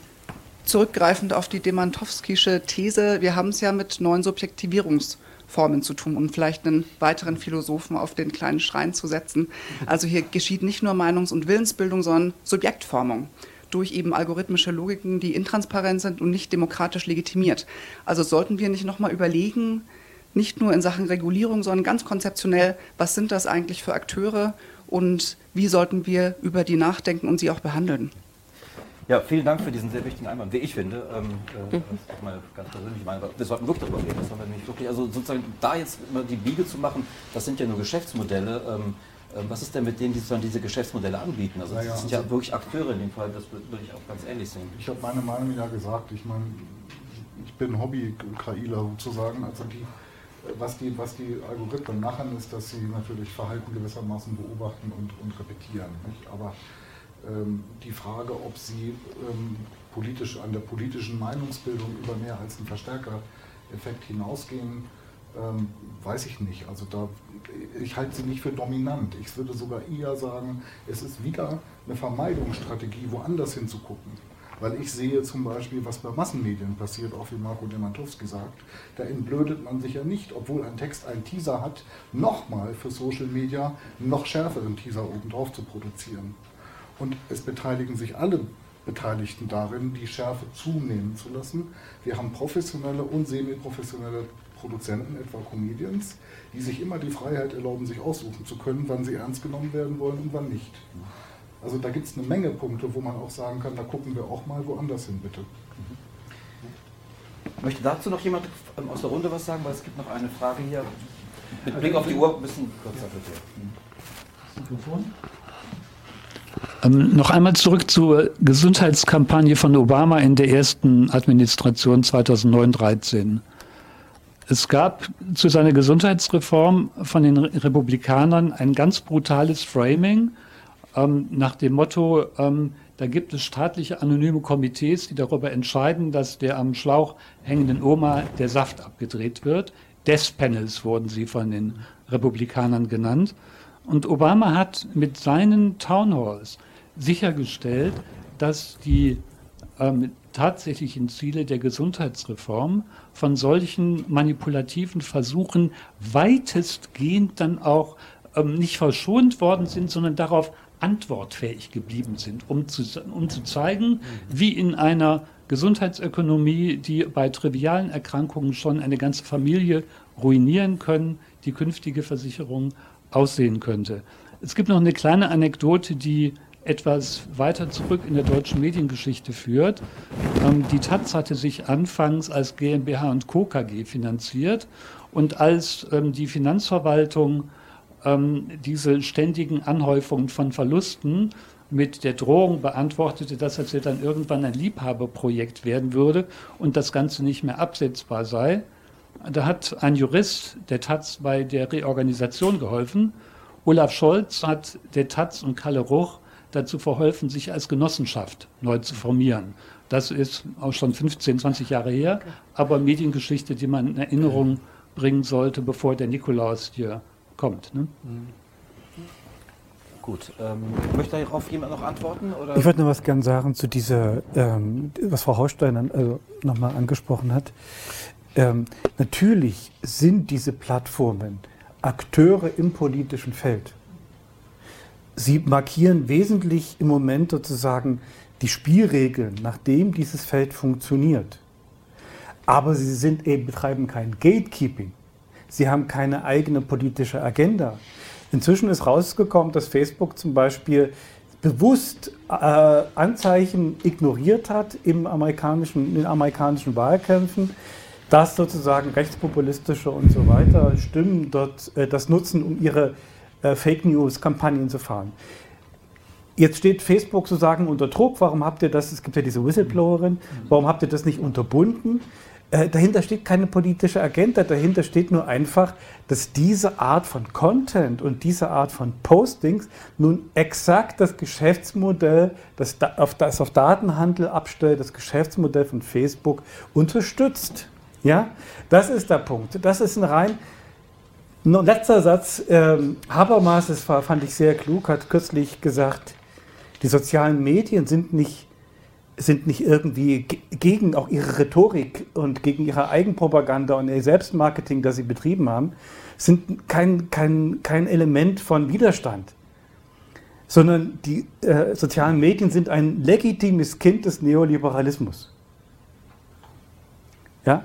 H: zurückgreifend auf die Demantowskische These, wir haben es ja mit neuen Subjektivierungsformen zu tun, um vielleicht einen weiteren Philosophen auf den kleinen Schrein zu setzen. Also hier geschieht nicht nur Meinungs- und Willensbildung, sondern Subjektformung durch eben algorithmische Logiken, die intransparent sind und nicht demokratisch legitimiert. Also sollten wir nicht nochmal überlegen, nicht nur in Sachen Regulierung, sondern ganz konzeptionell, was sind das eigentlich für Akteure und wie sollten wir über die nachdenken und sie auch behandeln?
A: Ja, vielen Dank für diesen sehr wichtigen Einwand, wie ich finde. Ähm, äh,
I: Mhm.
A: das ist meine ganz persönliche Meinung. Wir sollten wirklich darüber reden. Das sollten wir nicht wirklich, also sozusagen da jetzt immer die Biege zu machen, das sind ja nur Geschäftsmodelle. Ähm, äh, was ist denn mit denen, die sozusagen diese Geschäftsmodelle anbieten? Also das
D: Naja,
A: sind ja
D: also-
A: wirklich Akteure in dem Fall, das würde ich auch ganz ähnlich sehen.
D: Ich habe meine Meinung ja gesagt. Ich meine, ich bin Hobby-KIler sozusagen. Also die, was, die, was die Algorithmen machen, ist, dass sie natürlich Verhalten gewissermaßen beobachten und, und repetieren. Nicht? Aber ähm, die Frage, ob sie ähm, politisch, an der politischen Meinungsbildung über mehr als einen Verstärkereffekt hinausgehen, ähm, weiß ich nicht. Also da, ich halte sie nicht für dominant. Ich würde sogar eher sagen, es ist wieder eine Vermeidungsstrategie, woanders hinzugucken. Weil ich sehe zum Beispiel, was bei Massenmedien passiert, auch wie Marco Demantowski sagt, da entblödet man sich ja nicht, obwohl ein Text einen Teaser hat, nochmal für Social Media noch schärferen Teaser obendrauf zu produzieren. Und es beteiligen sich alle Beteiligten darin, die Schärfe zunehmen zu lassen. Wir haben professionelle und semi-professionelle Produzenten, etwa Comedians, die sich immer die Freiheit erlauben, sich aussuchen zu können, wann sie ernst genommen werden wollen und wann nicht. Also da gibt es eine Menge Punkte, wo man auch sagen kann, da gucken wir auch mal woanders hin, bitte.
A: Möchte dazu noch jemand ähm, aus der Runde was sagen? Weil es gibt noch eine Frage hier. Mit Blick auf die Uhr, ein bisschen kürzer bitte.
C: Mikrofon?
F: Ähm, noch einmal zurück zur Gesundheitskampagne von Obama in der ersten Administration 2009-13. Es gab zu seiner Gesundheitsreform von den Re- Republikanern ein ganz brutales Framing ähm, nach dem Motto, ähm, da gibt es staatliche anonyme Komitees, die darüber entscheiden, dass der am Schlauch hängenden Oma der Saft abgedreht wird. Death Panels wurden sie von den Republikanern genannt. Und Obama hat mit seinen Town Halls sichergestellt, dass die ähm, tatsächlichen Ziele der Gesundheitsreform von solchen manipulativen Versuchen weitestgehend dann auch ähm, nicht verschont worden sind, sondern darauf antwortfähig geblieben sind, um zu, um zu zeigen, wie in einer Gesundheitsökonomie, die bei trivialen Erkrankungen schon eine ganze Familie ruinieren können, die künftige Versicherung aussehen könnte. Es gibt noch eine kleine Anekdote, die etwas weiter zurück in der deutschen Mediengeschichte führt. Ähm, die Taz hatte sich anfangs als GmbH und Co. KG finanziert und als ähm, die Finanzverwaltung ähm, diese ständigen Anhäufungen von Verlusten mit der Drohung beantwortete, dass das ja dann irgendwann ein Liebhaberprojekt werden würde und das Ganze nicht mehr absetzbar sei. Da hat ein Jurist der Taz bei der Reorganisation geholfen. Olaf Scholz hat der Taz und Kalle Ruch dazu verholfen, sich als Genossenschaft neu zu formieren. Das ist auch schon 15, 20 Jahre her, aber Mediengeschichte, die man in Erinnerung bringen sollte, bevor der Nikolaus hier kommt. Ne?
A: Gut, ähm, möchte darauf jemand noch antworten? Oder?
E: Ich würde noch was gern sagen zu dieser, ähm, was Frau Haustein an- also nochmal angesprochen hat. Ähm, natürlich sind diese Plattformen Akteure im politischen Feld. Sie markieren wesentlich im Moment sozusagen die Spielregeln, nachdem dieses Feld funktioniert. Aber sie sind eben, betreiben kein Gatekeeping. Sie haben keine eigene politische Agenda. Inzwischen ist rausgekommen, dass Facebook zum Beispiel bewusst äh, Anzeichen ignoriert hat im amerikanischen, in den amerikanischen Wahlkämpfen, dass sozusagen rechtspopulistische und so weiter Stimmen dort äh, das nutzen, um ihre äh, Fake News-Kampagnen zu fahren. Jetzt steht Facebook sozusagen unter Druck. Warum habt ihr das? Es gibt ja diese Whistleblowerin. Warum habt ihr das nicht unterbunden? Äh, dahinter steht keine politische Agenda. Dahinter steht nur einfach, dass diese Art von Content und diese Art von Postings nun exakt das Geschäftsmodell, das da- auf, das auf Datenhandel abstellt, das Geschäftsmodell von Facebook unterstützt. Ja, das ist der Punkt. Das ist ein rein letzter Satz. Ähm, Habermas, das fand ich sehr klug, hat kürzlich gesagt, die sozialen Medien sind nicht, sind nicht irgendwie ge- gegen auch ihre Rhetorik und gegen ihre Eigenpropaganda und ihr Selbstmarketing, das sie betrieben haben, sind kein, kein, kein Element von Widerstand. Sondern die äh, sozialen Medien sind ein legitimes Kind des Neoliberalismus. Ja?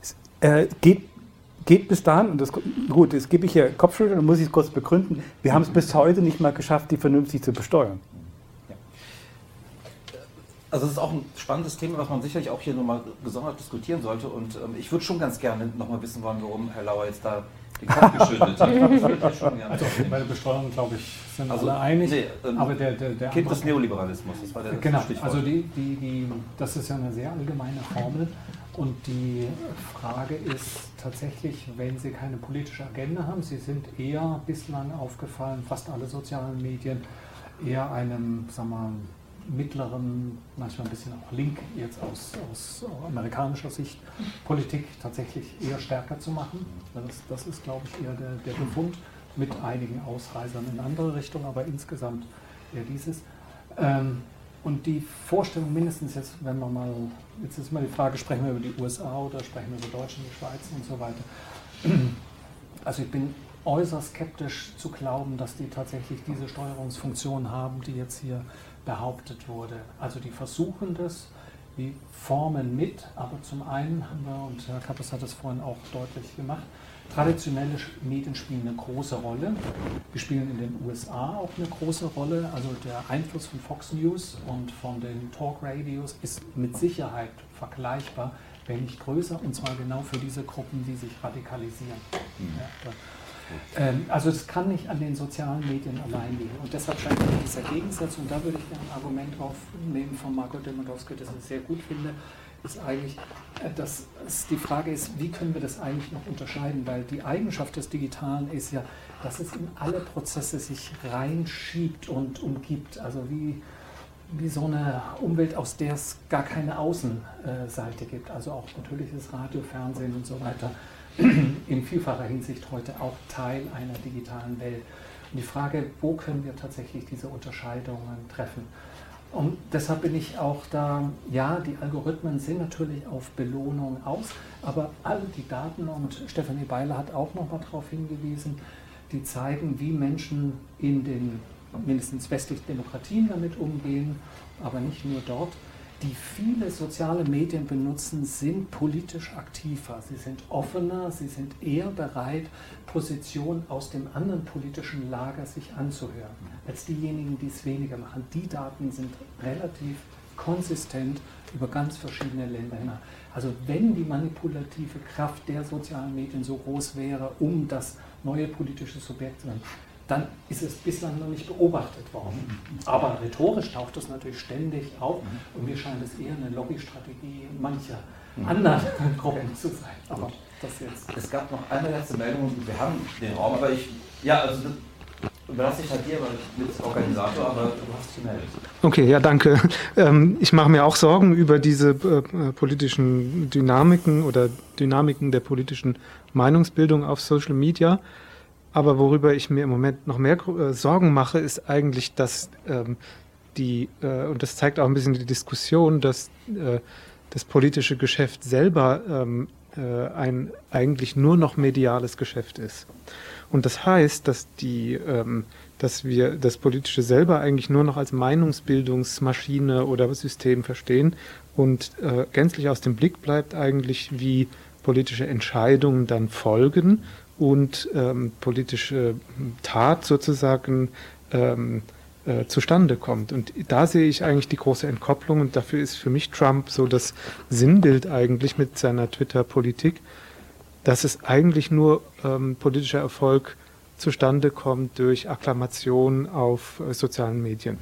E: Es, äh, geht geht bis dahin, und das, gut, jetzt gebe ich hier Kopfschütteln, dann muss ich es kurz begründen, wir haben es bis heute nicht mal geschafft, die vernünftig zu besteuern.
J: Also das ist auch ein spannendes Thema, was man sicherlich auch hier nochmal gesondert diskutieren sollte. Und ähm, ich würde schon ganz gerne nochmal wissen wollen, warum Herr Lauer jetzt da den Kopf [LAUGHS] geschüttelt hat.
C: also bei der Besteuerung, glaube ich, sind also, alle einig. Nee, ähm, aber der, der, der
J: kind des Neoliberalismus, das war der
C: Genau, Stichwort. also die, die, die, das ist ja eine sehr allgemeine Formel. Und die Frage ist tatsächlich, wenn Sie keine politische Agenda haben, Sie sind eher bislang aufgefallen, fast alle sozialen Medien, eher einem, sagen wir mal, mittleren, manchmal ein bisschen auch link jetzt aus, aus amerikanischer Sicht, Politik tatsächlich eher stärker zu machen. Das, das ist, glaube ich, eher der, der Befund mit einigen Ausreisern in andere Richtungen, aber insgesamt eher dieses. Ähm, und die Vorstellung mindestens jetzt, wenn wir mal, jetzt ist mal die Frage, sprechen wir über die USA oder sprechen wir über Deutschland, die Schweiz und so weiter. [CLEARS THROAT] Also ich bin äußerst skeptisch zu glauben, dass die tatsächlich diese Steuerungsfunktion haben, die jetzt hier behauptet wurde. Also die versuchen das, die formen mit, aber zum einen haben wir, und Herr Kappes hat das vorhin auch deutlich gemacht, traditionelle Medien spielen eine große Rolle. Wir spielen in den USA auch eine große Rolle. Also der Einfluss von Fox News und von den Talk Radios ist mit Sicherheit vergleichbar, wenn nicht größer, und zwar genau für diese Gruppen, die sich radikalisieren. Mhm. Ja, ähm, also es kann nicht an den sozialen Medien allein liegen. Und deshalb scheint mir dieser Gegensatz, und da würde ich ein Argument aufnehmen von Marco Demodowski, das ich sehr gut finde, ist eigentlich, äh, dass die Frage ist, wie können wir das eigentlich noch unterscheiden? Weil die Eigenschaft des Digitalen ist ja, dass es in alle Prozesse sich reinschiebt und umgibt. Also wie, wie so eine Umwelt, aus der es gar keine Außenseite gibt. Also auch natürlich das Radio, Fernsehen und so weiter in vielfacher Hinsicht heute auch Teil einer digitalen Welt. Und die Frage, wo können wir tatsächlich diese Unterscheidungen treffen? Und deshalb bin ich auch da, ja, die Algorithmen sind natürlich auf Belohnung aus, aber all die Daten, und Stefanie Beiler hat auch nochmal darauf hingewiesen, die zeigen, wie Menschen in den mindestens westlichen Demokratien damit umgehen, aber nicht nur dort, die viele soziale Medien benutzen, sind politisch aktiver. Sie sind offener, sie sind eher bereit, Positionen aus dem anderen politischen Lager sich anzuhören, als diejenigen, die es weniger machen. Die Daten sind relativ konsistent über ganz verschiedene Länder. Also wenn die manipulative Kraft der sozialen Medien so groß wäre, um das neue politische Subjekt zu werden, dann ist es bislang noch nicht beobachtet worden. Aber rhetorisch taucht es natürlich ständig auf und mir scheint es eher eine Lobbystrategie mancher anderen [LAUGHS] Gruppen zu sein.
J: Aber das jetzt. Es gab noch eine letzte Meldung, wir haben den Raum, aber ich, ja, also überlasse ich halt dir, weil ich bin Organisator, aber du hast dich gemeldet.
K: Okay, ja, danke. [LAUGHS] Ähm, ich mache mir auch Sorgen über diese äh, politischen Dynamiken oder Dynamiken der politischen Meinungsbildung auf Social Media. Aber worüber ich mir im Moment noch mehr äh, Sorgen mache, ist eigentlich, dass ähm, die, äh, und das zeigt auch ein bisschen die Diskussion, dass äh, das politische Geschäft selber ähm, äh, ein eigentlich nur noch mediales Geschäft ist. Und das heißt, dass die, ähm, dass wir das Politische selber eigentlich nur noch als Meinungsbildungsmaschine oder System verstehen und äh, gänzlich aus dem Blick bleibt eigentlich, wie politische Entscheidungen dann folgen und ähm, politische Tat sozusagen ähm, äh, zustande kommt. Und da sehe ich eigentlich die große Entkopplung und dafür ist für mich Trump so das Sinnbild eigentlich mit seiner Twitter-Politik, dass es eigentlich nur ähm, politischer Erfolg zustande kommt durch Akklamation auf äh, sozialen Medien.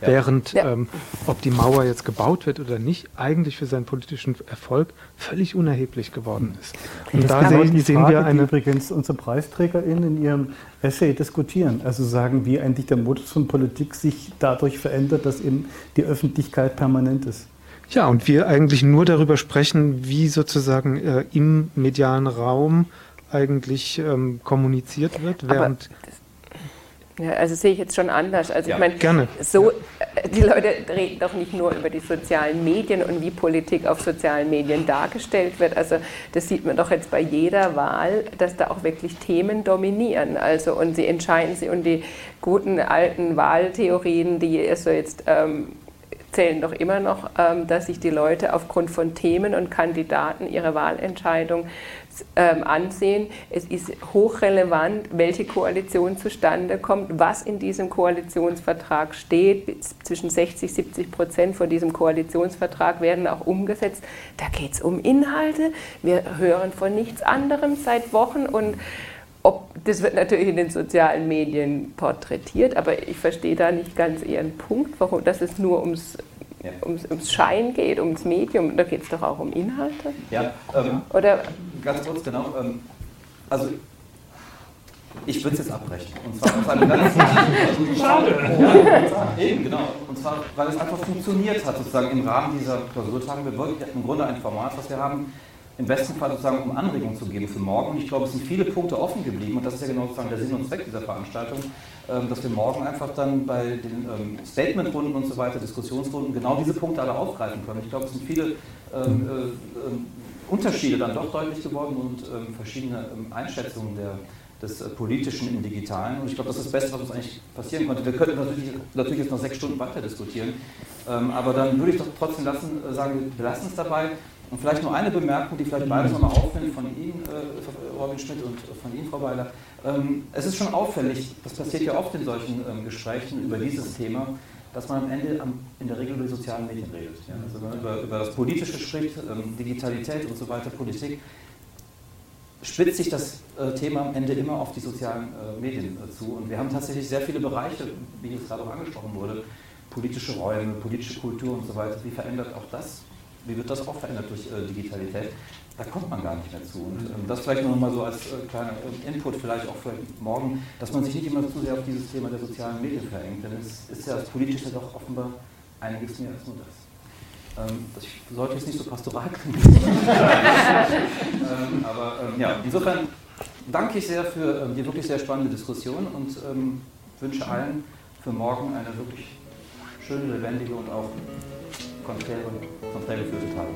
K: Ja. Während, ja. Ähm, ob die Mauer jetzt gebaut wird oder nicht, eigentlich für seinen politischen Erfolg völlig unerheblich geworden ist.
L: Und das da sehen, sehen Frage, wir eine. Die übrigens unsere PreisträgerInnen in ihrem Essay diskutieren. Also sagen, wie eigentlich der Modus von Politik sich dadurch verändert, dass eben die Öffentlichkeit permanent ist.
K: Ja, und wir eigentlich nur darüber sprechen, wie sozusagen äh, im medialen Raum eigentlich ähm, kommuniziert wird, während.
B: Ja, also sehe ich jetzt schon anders. Also
K: ja,
B: ich meine,
K: gerne.
B: so äh, die Leute reden doch nicht nur über die sozialen Medien und wie Politik auf sozialen Medien dargestellt wird. Also das sieht man doch jetzt bei jeder Wahl, dass da auch wirklich Themen dominieren. Also und sie entscheiden sich und die guten alten Wahltheorien, die also jetzt ähm, zählen doch immer noch, ähm, dass sich die Leute aufgrund von Themen und Kandidaten ihre Wahlentscheidung ähm, ansehen. Es ist hochrelevant, welche Koalition zustande kommt, was in diesem Koalitionsvertrag steht. Zwischen 60 und 70 Prozent von diesem Koalitionsvertrag werden auch umgesetzt. Da geht es um Inhalte. Wir hören von nichts anderem seit Wochen und ob, das wird natürlich in den sozialen Medien porträtiert, aber ich verstehe da nicht ganz Ihren Punkt, warum, dass es nur ums ja. ums, ums Schein geht, ums Medium, da geht es doch auch um Inhalte.
A: Ja, ähm, oder ganz kurz, genau. Ähm, also ich würde es jetzt abbrechen. Und zwar aus einem ganz Schade. Ja, eben, genau. Und zwar, weil es einfach funktioniert hat, sozusagen im Rahmen dieser Klausurtagen. Wir wollten im Grunde ein Format, was wir haben, im besten Fall sozusagen um Anregungen zu geben für morgen. Und ich glaube, es sind viele Punkte offen geblieben und das ist ja genau sozusagen der Sinn und Zweck dieser Veranstaltung, ähm, dass wir morgen einfach dann bei den ähm, Statementrunden und so weiter, Diskussionsrunden, genau diese Punkte alle aufgreifen können. Ich glaube, es sind viele ähm, äh, Unterschiede dann doch deutlich geworden und verschiedene Einschätzungen der, des äh, Politischen im Digitalen. Und ich glaube, das ist das Beste, was uns eigentlich passieren konnte. Wir könnten natürlich, natürlich jetzt noch sechs Stunden weiter diskutieren, aber dann würde ich doch trotzdem lassen, äh, sagen, wir lassen es dabei. Und vielleicht nur eine Bemerkung, die vielleicht beides nochmal aufnimmt von Ihnen, äh, Robin Schmidt, und von Ihnen, Frau Weiler. Ähm, es ist schon auffällig, das passiert ja oft in solchen ähm, Gesprächen über dieses Thema, dass man am Ende am, in der Regel über die sozialen Medien redet. Ja? Also wenn man über, über das Politische spricht, ähm, Digitalität und so weiter, Politik, spitzt sich das äh, Thema am Ende immer auf die sozialen äh, Medien äh, zu. Und wir haben tatsächlich sehr viele Bereiche, wie jetzt gerade auch angesprochen wurde, politische Räume, politische Kultur und so weiter. Wie verändert auch das wie wird das auch verändert durch äh, Digitalität? Da kommt man gar nicht mehr zu. Und ähm, das vielleicht noch mal so als äh, kleiner Input vielleicht auch für morgen, dass man sich nicht immer zu sehr auf dieses Thema der sozialen Medien verengt, denn es ist ja das Politische doch offenbar einiges mehr als nur das. Ähm, das sollte jetzt nicht so pastoral klingen. [LAUGHS] ähm, aber ähm, ja, insofern danke ich sehr für ähm, die wirklich sehr spannende Diskussion und ähm, wünsche allen für morgen eine wirklich schöne, lebendige und auch Cocktail und Cocktail gefüllte Tage.